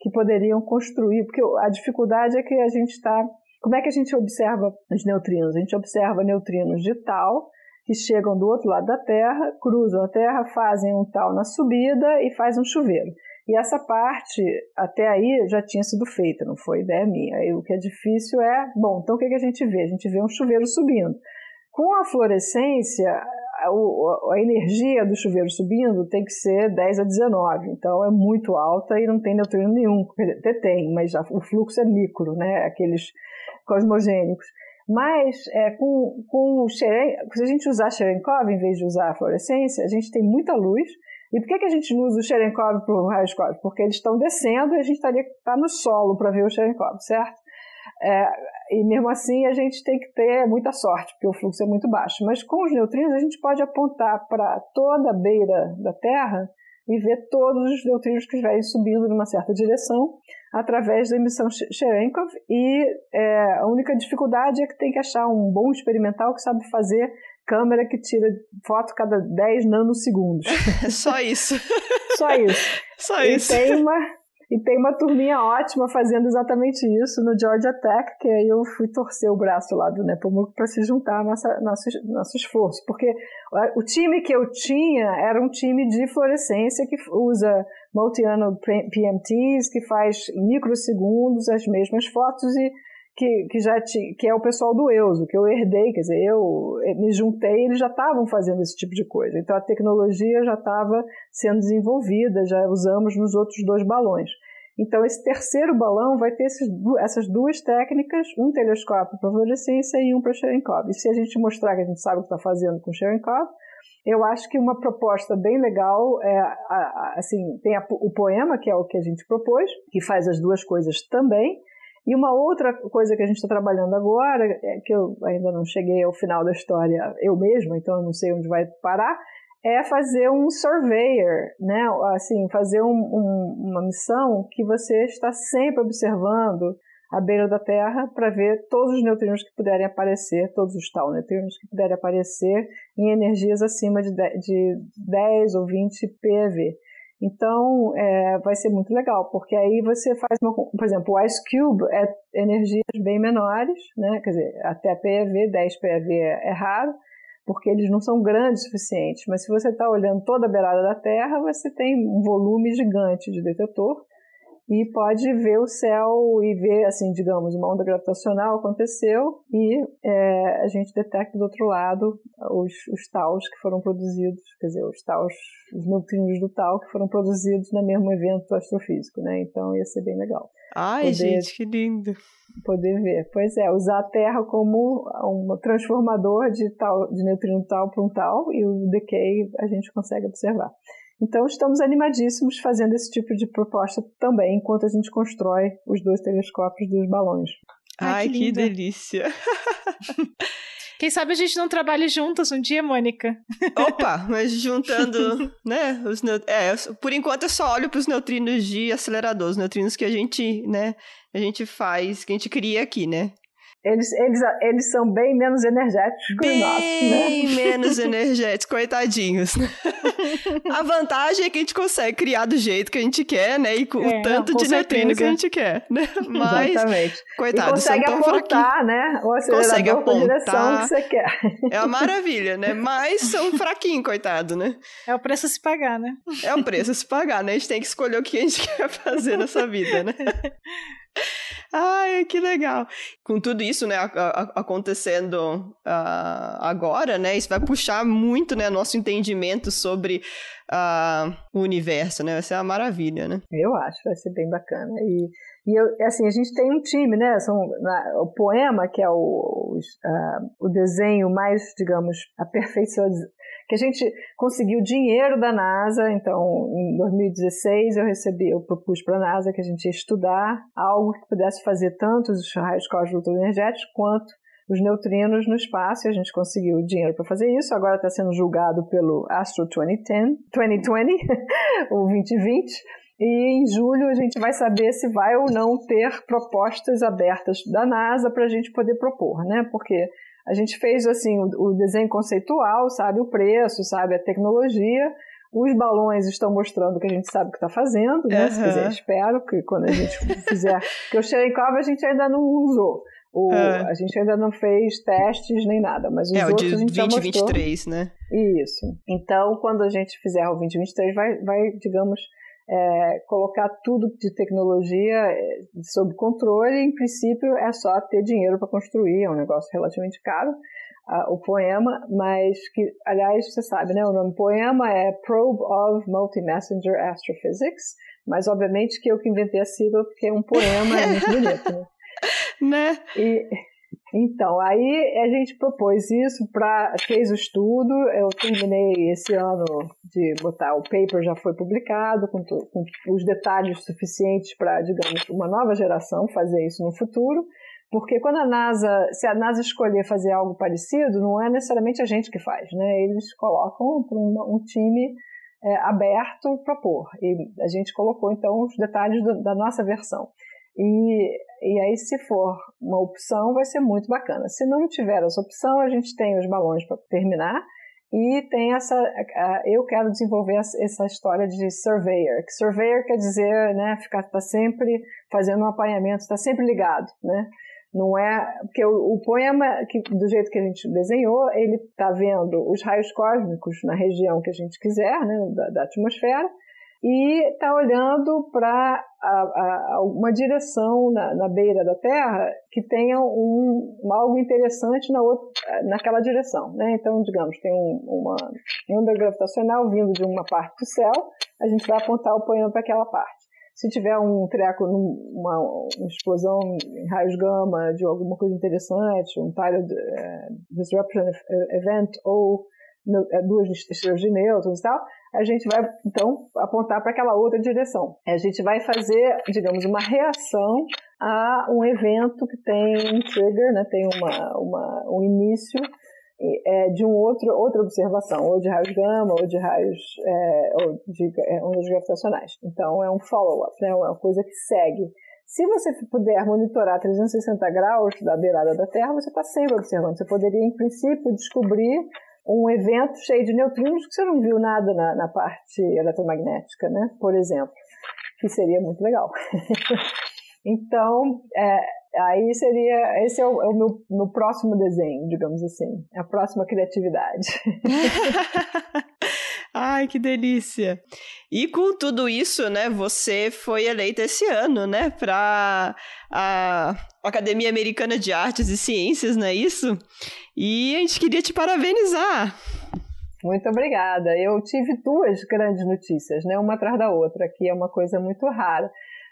que poderiam construir, porque a dificuldade é que a gente está. Como é que a gente observa os neutrinos? A gente observa neutrinos de tal que chegam do outro lado da Terra, cruzam a Terra, fazem um tal na subida e faz um chuveiro. E essa parte, até aí, já tinha sido feita, não foi ideia minha. O que é difícil é, bom, então o que, que a gente vê? A gente vê um chuveiro subindo. Com a fluorescência, a, a, energia do chuveiro subindo tem que ser 10 a 19, então é muito alta e não tem neutrino nenhum. Até tem, mas o fluxo é micro, né? Aqueles cosmogênicos. Mas é, com, com o Xeren, se a gente usar Cherenkov em vez de usar a fluorescência, a gente tem muita luz. E por que, que a gente não usa o Cherenkov para o raio cósmico? Porque eles estão descendo e a gente está tá no solo para ver o Cherenkov, certo? É, e mesmo assim a gente tem que ter muita sorte, porque o fluxo é muito baixo. Mas com os neutrinos a gente pode apontar para toda a beira da Terra e ver todos os neutrinos que estiverem subindo numa certa direção através da emissão Cherenkov e é, a única dificuldade é que tem que achar um bom experimental que sabe fazer câmera que tira foto cada 10 nanosegundos. [LAUGHS] Só isso. Só isso. Só isso. E tem uma, e tem uma turminha ótima fazendo exatamente isso no Georgia Tech, que aí eu fui torcer o braço lá do Nepomuc para se juntar ao nosso, nosso, nosso esforço. Porque o time que eu tinha era um time de fluorescência que usa multi-anode PMTs, que faz microsegundos as mesmas fotos e que, que já te, que é o pessoal do EUSO, que eu herdei, quer dizer, eu me juntei, eles já estavam fazendo esse tipo de coisa. Então a tecnologia já estava sendo desenvolvida, já usamos nos outros dois balões. Então, esse terceiro balão vai ter esses, essas duas técnicas, um telescópio para fluorescência e um para Cherenkov. E se a gente mostrar que a gente sabe o que está fazendo com Cherenkov, eu acho que uma proposta bem legal é, assim, tem a, o poema, que é o que a gente propôs, que faz as duas coisas também, e uma outra coisa que a gente está trabalhando agora, é que eu ainda não cheguei ao final da história eu mesma, então eu não sei onde vai parar, é fazer um surveyor, né? Assim, fazer um, um, uma missão que você está sempre observando à beira da Terra para ver todos os neutrinos que puderem aparecer, todos os tal neutrinos que puderem aparecer em energias acima de 10, de 10 ou 20 PeV. Então, é, vai ser muito legal, porque aí você faz, uma, por exemplo, o Ice Cube é energias bem menores, né? quer dizer, até PeV, 10 PeV é, é raro, porque eles não são grandes o suficiente. Mas se você está olhando toda a beirada da Terra, você tem um volume gigante de detetor e pode ver o céu e ver, assim, digamos, uma onda gravitacional aconteceu e é, a gente detecta do outro lado os, os taus que foram produzidos, quer dizer, os taus, os neutrinos do tal que foram produzidos no mesmo evento astrofísico, né? Então ia ser bem legal. Ai, poder, gente, que lindo! Poder ver. Pois é, usar a Terra como um transformador de, tal, de neutrino tal para um tal e o decay a gente consegue observar. Então, estamos animadíssimos fazendo esse tipo de proposta também, enquanto a gente constrói os dois telescópios dos balões. Ai, Ai que, que delícia! [LAUGHS] Quem sabe a gente não trabalhe juntas um dia, Mônica? Opa, mas juntando, [LAUGHS] né, os neut... é, por enquanto eu só olho para os neutrinos de acelerador, os neutrinos que a gente, né, a gente faz, que a gente cria aqui, né? Eles, eles, eles são bem menos energéticos que bem os nossos, né? Bem menos [LAUGHS] energéticos, coitadinhos. [LAUGHS] a vantagem é que a gente consegue criar do jeito que a gente quer, né? E com é, o tanto não, com de neutrino que a gente quer, né? [LAUGHS] Mas, Exatamente. coitado, e consegue apontar, né? O consegue apontar. direção que você quer. É uma maravilha, né? Mas são fraquinhos, coitado, né? É o preço a se pagar, né? É o preço a se pagar, né? A gente tem que escolher o que a gente quer fazer nessa vida, né? Ai, que legal. Com tudo isso, né, acontecendo uh, agora, né, isso vai puxar muito, né, nosso entendimento sobre uh, o universo, né, vai ser uma maravilha, né? Eu acho, vai ser bem bacana. E, e eu, assim, a gente tem um time, né, são, na, o poema, que é o, o, uh, o desenho mais, digamos, aperfeiçoado, que a gente conseguiu dinheiro da NASA, então em 2016 eu recebi, eu propus para a NASA que a gente ia estudar algo que pudesse fazer tanto os raios cósmicos energéticos quanto os neutrinos no espaço, e a gente conseguiu dinheiro para fazer isso. Agora está sendo julgado pelo Astro 2010, 2020, [LAUGHS] o 2020. E em julho a gente vai saber se vai ou não ter propostas abertas da NASA para a gente poder propor, né? Porque a gente fez assim o, desenho conceitual, sabe o preço, sabe a tecnologia. Os balões estão mostrando que a gente sabe o que está fazendo, né? Uhum. Se quiser, espero que quando a gente fizer. que o Cherenkov a gente ainda não usou. O, é. A gente ainda não fez testes nem nada, mas os é, outros o de a gente 2023, né? Isso. Então, quando a gente fizer o 2023, vai, vai digamos, é, colocar tudo de tecnologia é, sob controle, em princípio é só ter dinheiro para construir, é um negócio relativamente caro, uh, o poema, mas que, aliás, você sabe, né, o nome poema é Probe of Multi-Messenger Astrophysics, mas obviamente que eu que inventei a sigla porque um poema é muito bonito, né? [LAUGHS] né? E, então, aí a gente propôs isso, pra, fez o estudo, eu terminei esse ano de botar, o paper já foi publicado, com, com os detalhes suficientes para, digamos, uma nova geração fazer isso no futuro, porque quando a NASA, se a NASA escolher fazer algo parecido, não é necessariamente a gente que faz, né? Eles colocam para um, um, time é, aberto para pôr, e a gente colocou então os detalhes do, da nossa versão. E, e aí, se for uma opção, vai ser muito bacana. Se não tiver essa opção, a gente tem os balões para terminar e tem essa. Eu quero desenvolver essa história de surveyor. Que surveyor quer dizer, né, ficar tá sempre fazendo um apanhamento, está sempre ligado, né? Não é porque o, o poema, que, do jeito que a gente desenhou, ele está vendo os raios cósmicos na região que a gente quiser, né, da, da atmosfera, e está olhando para uma direção na, na, beira da Terra que tenha um, algo interessante na outra, naquela direção. Né? Então, digamos, tem um, uma onda gravitacional vindo de uma parte do céu, a gente vai apontar o poema para aquela parte. se tiver um treco, uma, uma explosão em raios gama de alguma coisa interessante, um Tidal uh, Disruption Event ou é, duas estrelas de nêutrons e tal, a gente vai, então, apontar para aquela outra direção. A gente vai fazer, digamos, uma reação a um evento que tem um trigger, né, tem uma, uma, um início é, de um outro, outra observação, ou de raios gama, ou de raios é, ou de é, ondas gravitacionais. Então, é um follow-up, né, é uma coisa que segue. Se você puder monitorar 360 graus da beirada da Terra, você está sempre observando. Você poderia, em princípio, descobrir um evento cheio de neutrinos que você não viu nada na, na parte eletromagnética, né? Por exemplo, que seria muito legal. [LAUGHS] então, é, aí seria, esse é o, é o meu, meu próximo desenho, digamos assim, a próxima criatividade. [LAUGHS] Ai, que delícia! E com tudo isso, né, você foi eleita esse ano, né, para a Academia Americana de Artes e Ciências, não é isso? E a gente queria te parabenizar. Muito obrigada. Eu tive duas grandes notícias, né, uma atrás da outra, que é uma coisa muito rara.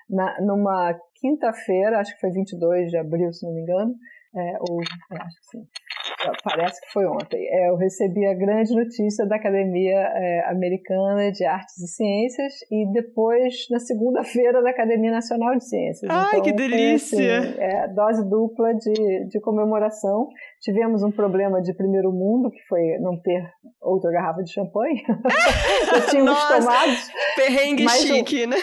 Na, numa quinta-feira, acho que foi 22 de abril, se não me engano, é, ou acho que sim, parece que foi ontem, é, eu recebi a grande notícia da Academia é, Americana de Artes e Ciências e depois, na segunda-feira, da Academia Nacional de Ciências. Ai, então, que delícia! Foi, assim, é, dose dupla de, de comemoração. Tivemos um problema de primeiro mundo, que foi não ter outra garrafa de champanhe. [LAUGHS] Eu tinha uns tomados. Perrengue chique, o, né?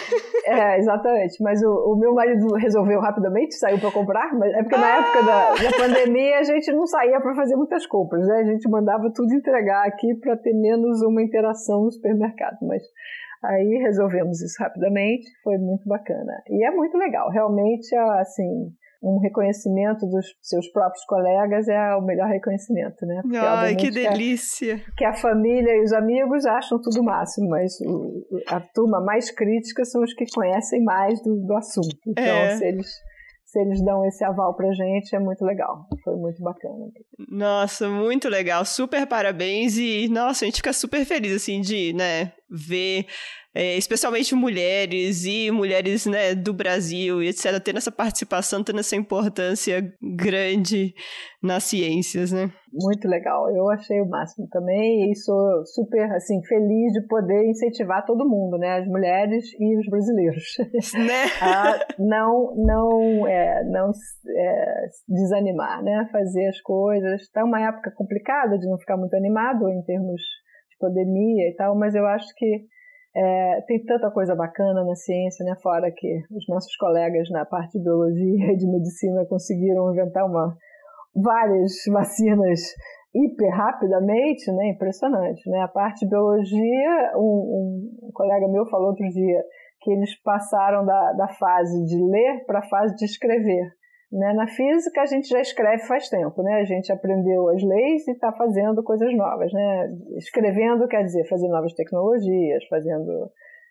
É, exatamente. Mas o, o, meu marido resolveu rapidamente, saiu para comprar. Mas é porque ah! na época da, da pandemia a gente não saía para fazer muitas compras, né? A gente mandava tudo entregar aqui para ter menos uma interação no supermercado. Mas aí resolvemos isso rapidamente, foi muito bacana. E é muito legal, realmente, assim um reconhecimento dos seus próprios colegas é o melhor reconhecimento, né? Porque, Ai, que delícia! Que a, que a, família e os amigos acham tudo o máximo, mas a turma mais crítica são os que conhecem mais do, do assunto. Então, é. se eles se eles dão esse aval pra gente, é muito legal. Foi muito bacana. Nossa, muito legal. Super parabéns e, nossa, a gente fica super feliz, assim, de, né, ver é, especialmente mulheres e mulheres né, do Brasil e etc., tendo essa participação, tendo essa importância grande nas ciências, né? Muito legal, eu achei o máximo também e sou super assim feliz de poder incentivar todo mundo, né, as mulheres e os brasileiros, [LAUGHS] né? [LAUGHS] a não não é, não é, desanimar, né, fazer as coisas. Está uma época complicada de não ficar muito animado em termos de pandemia e tal, mas eu acho que é, tem tanta coisa bacana na ciência, né? Fora que os nossos colegas na parte de biologia e de medicina conseguiram inventar uma, várias vacinas hiper rapidamente, né? Impressionante, né? A parte de biologia, um, um colega meu falou outro dia que eles passaram da, da fase de ler para a fase de escrever. Né? Na física a gente já escreve faz tempo, né? A gente aprendeu as leis e está fazendo coisas novas, né? Escrevendo quer dizer fazer novas tecnologias, fazendo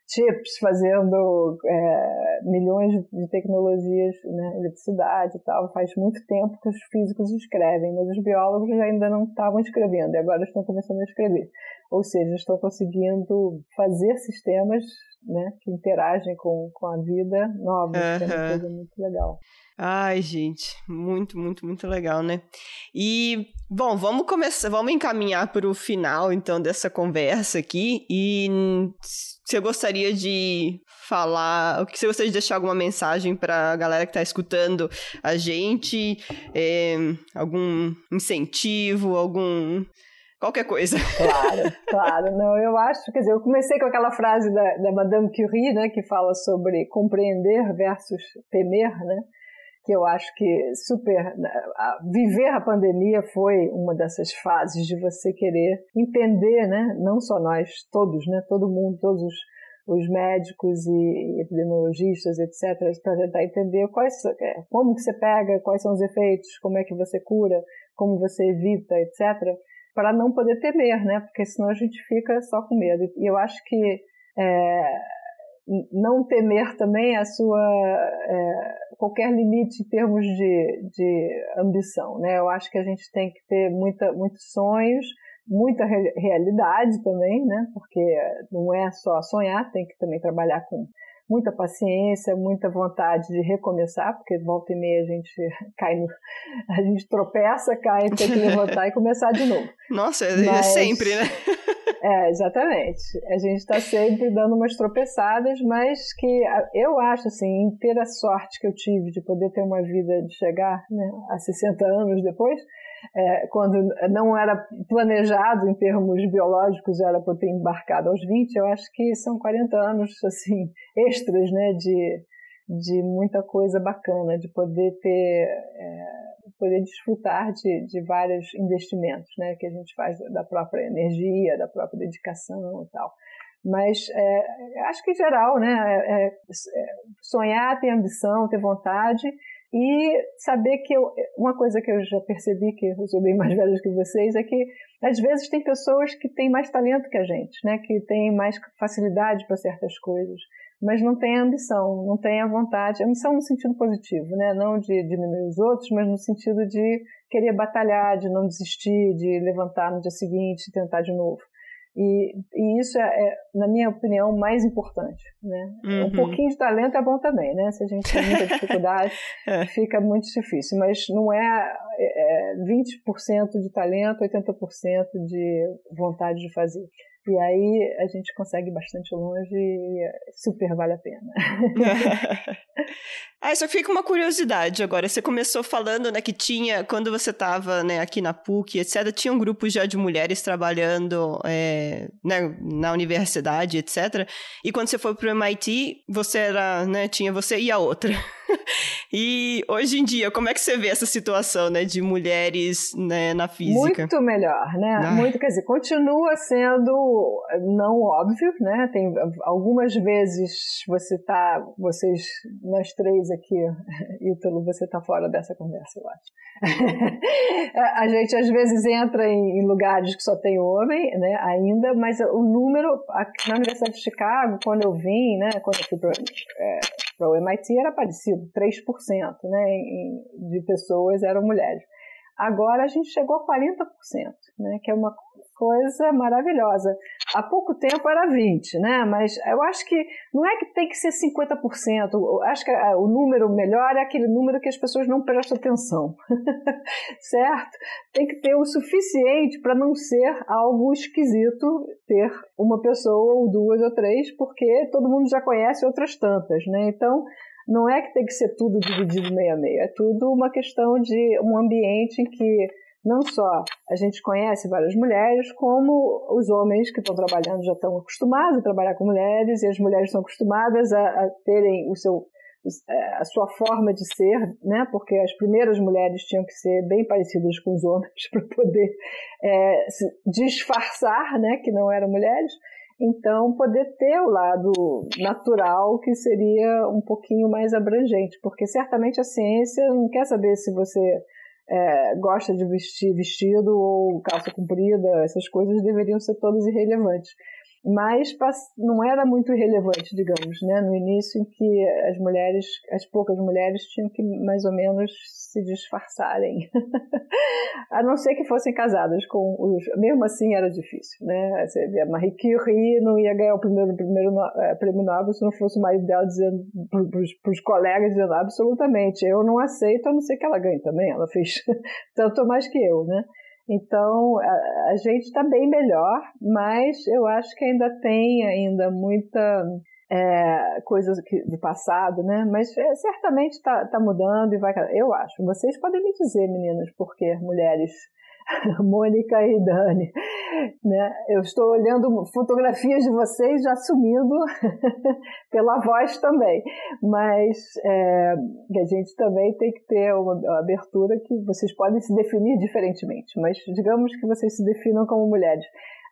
chips, fazendo é, milhões de tecnologias, né? eletricidade e tal. Faz muito tempo que os físicos escrevem, mas os biólogos ainda não estavam escrevendo e agora estão começando a escrever. Ou seja, estão conseguindo fazer sistemas né, que interagem com, com a vida novos, uhum. que é uma coisa muito legal. Ai, gente, muito, muito, muito legal, né? E, bom, vamos começar, vamos encaminhar para o final, então, dessa conversa aqui. E você gostaria de falar, o que você gostaria de deixar alguma mensagem para a galera que está escutando a gente? É, algum incentivo, algum qualquer coisa. [LAUGHS] Claro, claro. Não, eu acho, quer dizer, eu comecei com aquela frase da, da Madame Curie, né, que fala sobre compreender versus temer, né? que eu acho que super. Viver a pandemia foi uma dessas fases de você querer entender, né? Não só nós, todos, né? Todo mundo, todos os, os médicos e epidemiologistas, etc., para tentar entender quais, é, como que você pega, quais são os efeitos, como é que você cura, como você evita, etc., para não poder temer, né? Porque senão a gente fica só com medo. E eu acho que é, não temer também a sua é, qualquer limite em termos de, de ambição, né? Eu acho que a gente tem que ter muita, muitos sonhos, muita re realidade também, né? Porque não é só sonhar, tem que também trabalhar com muita paciência, muita vontade de recomeçar, porque volta e meia a gente [LAUGHS] cai no, a gente tropeça, cai, tem que levantar e começar de novo. [LAUGHS] Nossa, é, é Mas, sempre, né? [LAUGHS] É, exatamente. A gente está sempre dando umas tropeçadas, mas que eu acho, assim, ter a sorte que eu tive de poder ter uma vida de chegar né, a 60 anos depois, é, quando não era planejado em termos biológicos, era para ter embarcado aos 20, eu acho que são 40 anos, assim, [LAUGHS] extras, né, de, de muita coisa bacana, de poder ter... É, poder desfrutar de, de vários investimentos, né, que a gente faz da própria energia, da própria dedicação e tal. Mas é, acho que em geral, né, é, é, sonhar, ter ambição, ter vontade e saber que eu, uma coisa que eu já percebi, que eu sou bem mais velha que vocês, é que às vezes tem pessoas que têm mais talento que a gente, né, que têm mais facilidade para certas coisas mas não tem ambição, não tem a vontade, ambição no sentido positivo, né? não de diminuir os outros, mas no sentido de querer batalhar, de não desistir, de levantar no dia seguinte e tentar de novo. E, e isso é, é, na minha opinião, mais importante. Né? Uhum. Um pouquinho de talento é bom também, né? Se a gente tem muita dificuldade, [LAUGHS] é. fica muito difícil. Mas não é, é 20% de talento, 80% de vontade de fazer. E aí a gente consegue bastante longe e super vale a pena. [LAUGHS] [LAUGHS] ah, só fica uma curiosidade agora. Você começou falando né, que tinha, quando você estava né, aqui na PUC, etc., tinha um grupo já de mulheres trabalhando é, né, na universidade, etc. E quando você foi para o MIT, você era, né, tinha você e a outra. [LAUGHS] e hoje em dia, como é que você vê essa situação, né, de mulheres né, na física? Muito melhor, né? Ah. Muito, quer dizer, continua sendo não óbvio, né? Tem algumas vezes você tá, vocês, nós três aqui, [LAUGHS] Ítalo, você tá fora dessa conversa, eu acho. [LAUGHS] a gente às vezes entra em, lugares que só tem homem, né, ainda, mas o número, na Universidade de Chicago, quando eu vim, né, quando eu fui para é, o MIT era parecido, 3% né, de pessoas eram mulheres. Agora a gente chegou a 40%, né, que é uma coisa maravilhosa. Há pouco tempo era 20, né? Mas eu acho que não é que tem que ser 50%. Eu acho que o número melhor é aquele número que as pessoas não prestam atenção. [LAUGHS] certo? Tem que ter o suficiente para não ser algo esquisito ter uma pessoa ou duas ou três, porque todo mundo já conhece outras tantas, né? Então, não é que tem que ser tudo dividido meio a meio, é tudo uma questão de um ambiente em que não só a gente conhece várias mulheres, como os homens que estão trabalhando já estão acostumados a trabalhar com mulheres, e as mulheres estão acostumadas a, a terem o seu, é, a sua forma de ser, né? porque as primeiras mulheres tinham que ser bem parecidas com os homens [LAUGHS] para poder é, disfarçar né? que não eram mulheres. Então, poder ter o lado natural que seria um pouquinho mais abrangente, porque certamente a ciência não quer saber se você é, gosta de vestir vestido ou calça comprida, essas coisas deveriam ser todas irrelevantes mas não era muito relevante, digamos, né? No início em que as mulheres, as poucas mulheres tinham que mais ou menos se disfarçarem, [LAUGHS] a não ser que fossem casadas com os, mesmo assim era difícil, né? A Marie Curie não ia ganhar o primeiro, primeiro é, prêmio Nobel se não fosse o marido dela dizendo para os colegas dizendo absolutamente, eu não aceito, a não ser que ela ganhe também, ela fez [LAUGHS] tanto mais que eu, né? Então, a, a gente está bem melhor, mas eu acho que ainda tem ainda muita é, coisas do passado, né? Mas é, certamente está tá mudando e vai. Eu acho. Vocês podem me dizer, meninas, por que mulheres [LAUGHS] Mônica e Dani. Né? Eu estou olhando fotografias de vocês já sumindo [LAUGHS] pela voz também, mas é, a gente também tem que ter uma abertura que vocês podem se definir diferentemente, mas digamos que vocês se definam como mulheres.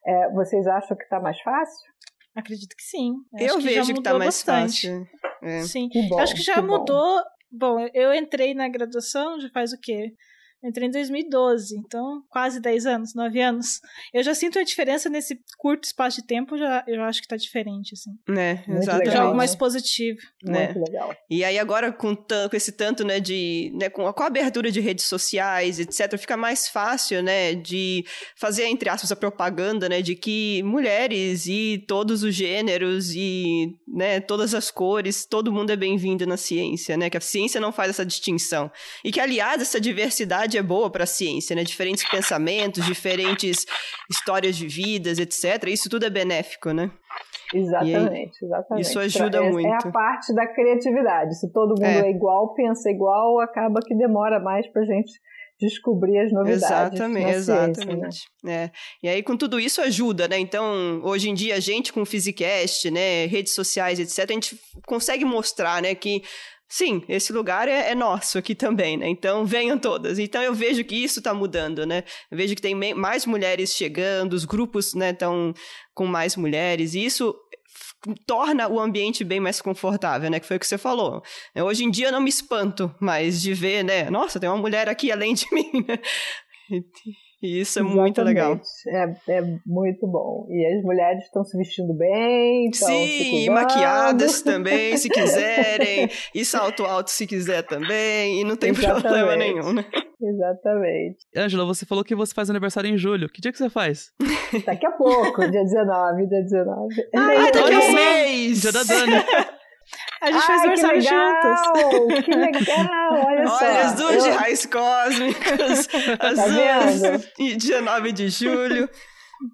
É, vocês acham que está mais fácil? Acredito que sim. Eu Acho vejo que está mais bastante. fácil. É. Sim. Bom, Acho que já que mudou. Bom. bom, eu entrei na graduação já faz o quê? Entrei em 2012, então quase 10 anos, 9 anos. Eu já sinto a diferença nesse curto espaço de tempo, já, eu acho que tá diferente, assim. Né, exatamente. legal, Jogo mais né? positivo. né? Muito legal. E aí agora com, com esse tanto, né, de, né, com a, com a abertura de redes sociais, etc, fica mais fácil, né, de fazer, entre aspas, a propaganda, né, de que mulheres e todos os gêneros e, né, todas as cores, todo mundo é bem-vindo na ciência, né, que a ciência não faz essa distinção. E que, aliás, essa diversidade é boa para a ciência, né, diferentes pensamentos, diferentes histórias de vidas, etc, isso tudo é benéfico, né? Exatamente, exatamente. isso ajuda é, muito. É a parte da criatividade. Se todo mundo É. é, igual, pensa igual, acaba que demora mais pra gente descobrir as novidades. Exatamente, na ciência, né? exatamente. É. E aí, com tudo isso, ajuda, né? Então, hoje em dia, a gente com o Physicast, né, redes sociais, etc., a gente consegue mostrar, né, que sim, esse lugar é, é nosso aqui também, né? Então, venham todas. Então, eu vejo que isso tá mudando, né? Eu vejo que tem mais mulheres chegando, os grupos, né, estão com mais mulheres, e isso torna o ambiente bem mais confortável, né? Que foi o que você falou. É, Hoje em dia eu não me espanto mais de ver, né? Nossa, tem uma mulher aqui além de [LAUGHS] mim, né? E, isso é muito legal. Exatamente. É, é muito bom. E as mulheres estão se vestindo bem, estão se Sim, e maquiadas [LAUGHS] também, se quiserem. E salto alto se quiser também. E não tem Exatamente. problema nenhum, né? Exatamente. Ângela, você falou que você faz aniversário em julho. Que dia que você faz? Daqui a pouco, dia 19, dia 19. Ai, daqui a um mês! Dia da Dani. [LAUGHS] A gente Ai, que aniversário legal! juntas. Que legal! Olha, só. Olha, as duas de Eu- raios cósmicas, [LAUGHS] as Tá duas vendo? [LAUGHS] e dia 9 de julho.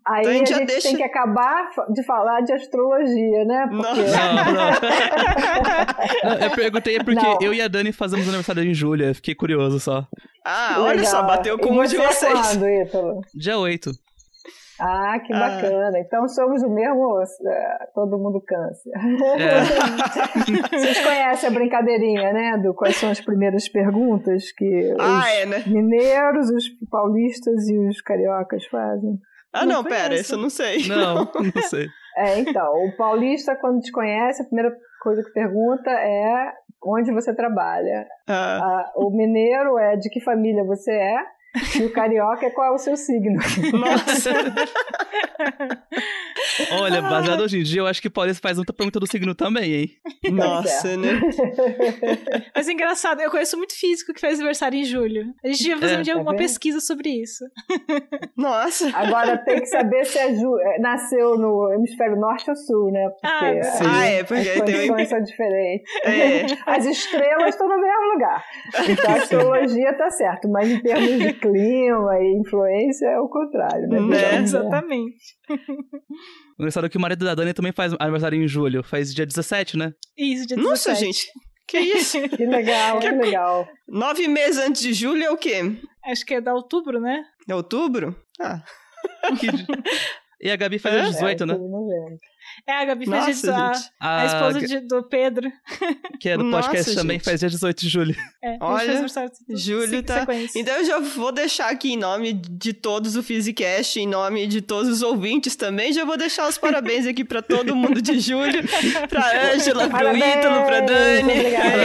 Aí Então a a gente gente, já deixa- tem que acabar de falar de astrologia, né? Porque. Não, não. Não, Eu perguntei porque Não. eu e a Dani fazemos aniversário em julho. Eu fiquei curioso só. Ah, olha só, Legal. bateu com E um de você vocês. quando? Dia 8. Ah, que Ah. bacana. Então somos o mesmo, eh, todo mundo câncer. É. [LAUGHS] Vocês conhecem a brincadeirinha, né? Do quais são as primeiras perguntas que Ah, os é, né? mineiros, os paulistas e os cariocas fazem? Ah, Não não, pera, isso eu não sei. Não, [LAUGHS] não sei. É, então, o paulista, quando te conhece, a primeira coisa que pergunta é onde você trabalha. Ah, Ah, o mineiro é de que família você é. E o carioca é qual é o seu signo. nossa. [LAUGHS] Olha, baseado hoje em dia, eu acho que Paulista faz muita pergunta do signo também, hein? Nossa, certo. né? [LAUGHS] Mas é engraçado, eu conheço muito físico que faz aniversário em julho. A gente devia fazer É, um dia tá uma vendo? pesquisa sobre isso. Nossa. Agora tem que saber se é Ju- eh, nasceu no hemisfério norte ou sul, né? Porque Ah, as- sim. Ah, é, porque as tem condições são diferentes. É. As estrelas estão no mesmo lugar. Então a astrologia tá certo, mas em termos de clima e influência é o contrário, né? Né? Digamos, né? Exatamente. [LAUGHS] Engraçado que o marido da Dani também faz aniversário em julho. Faz dia 17, né? Isso, dia Nossa, 17. gente. Que isso? [LAUGHS] Que legal, que legal. Nove meses antes de julho é o quê? Acho que é da outubro, né? É outubro? Ah, Que [LAUGHS] E a Gabi faz É? dia 18, né? É, a Gabi faz Nossa, dia a, a esposa de- do Pedro. [LAUGHS] que é do Nossa, podcast também, gente. faz dia 18 de julho. É, Olha, se- tá- sequência. Então eu já vou deixar aqui em nome de todos o Physicast, em nome de todos os ouvintes também, já vou deixar os parabéns aqui pra todo mundo de julho, pra [LAUGHS] Ângela, pro Ítalo, pra Dani. obrigada.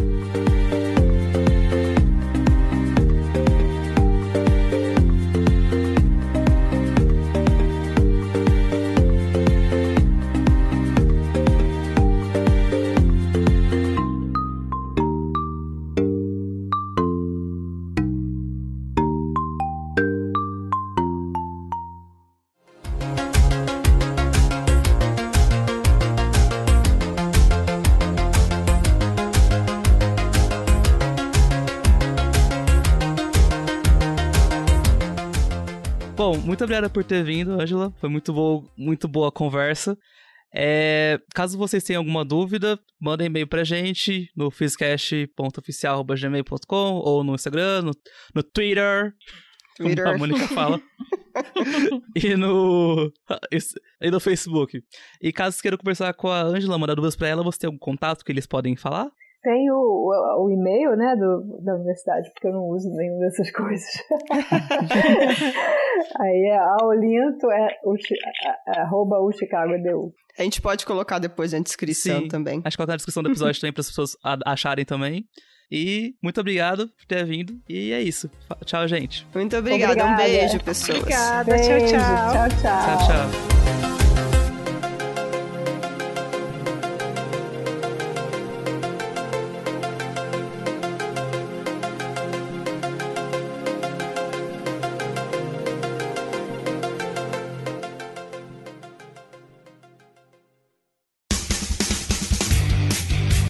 [LAUGHS] muito obrigado por ter vindo, Ângela. Foi muito, bo muito boa a conversa. É, caso vocês tenham alguma dúvida, mandem e-mail pra gente no physcast.oficial.gmail.com ou no Instagram, no, no Twitter, Twitter. como a Mônica fala. [LAUGHS] e no e no Facebook. E caso queiram conversar com a Ângela, mandar dúvidas pra ela, você tem algum contato que eles podem falar? Tem o, o, o e-mail, né, do, da universidade, porque eu não uso nenhuma dessas coisas. [LAUGHS] Aí é aulinto, é o, chi- é, arroba o Chicago EDU. A gente pode colocar depois na descrição Sim. também. Acho que colocar na descrição do episódio também para as pessoas acharem também. E muito obrigado por ter vindo. E é isso. Tchau, gente. Muito obrigada. Um Obrigada. beijo, pessoas. Obrigada, Beijo, tchau, tchau. tchau. Tchau, tchau.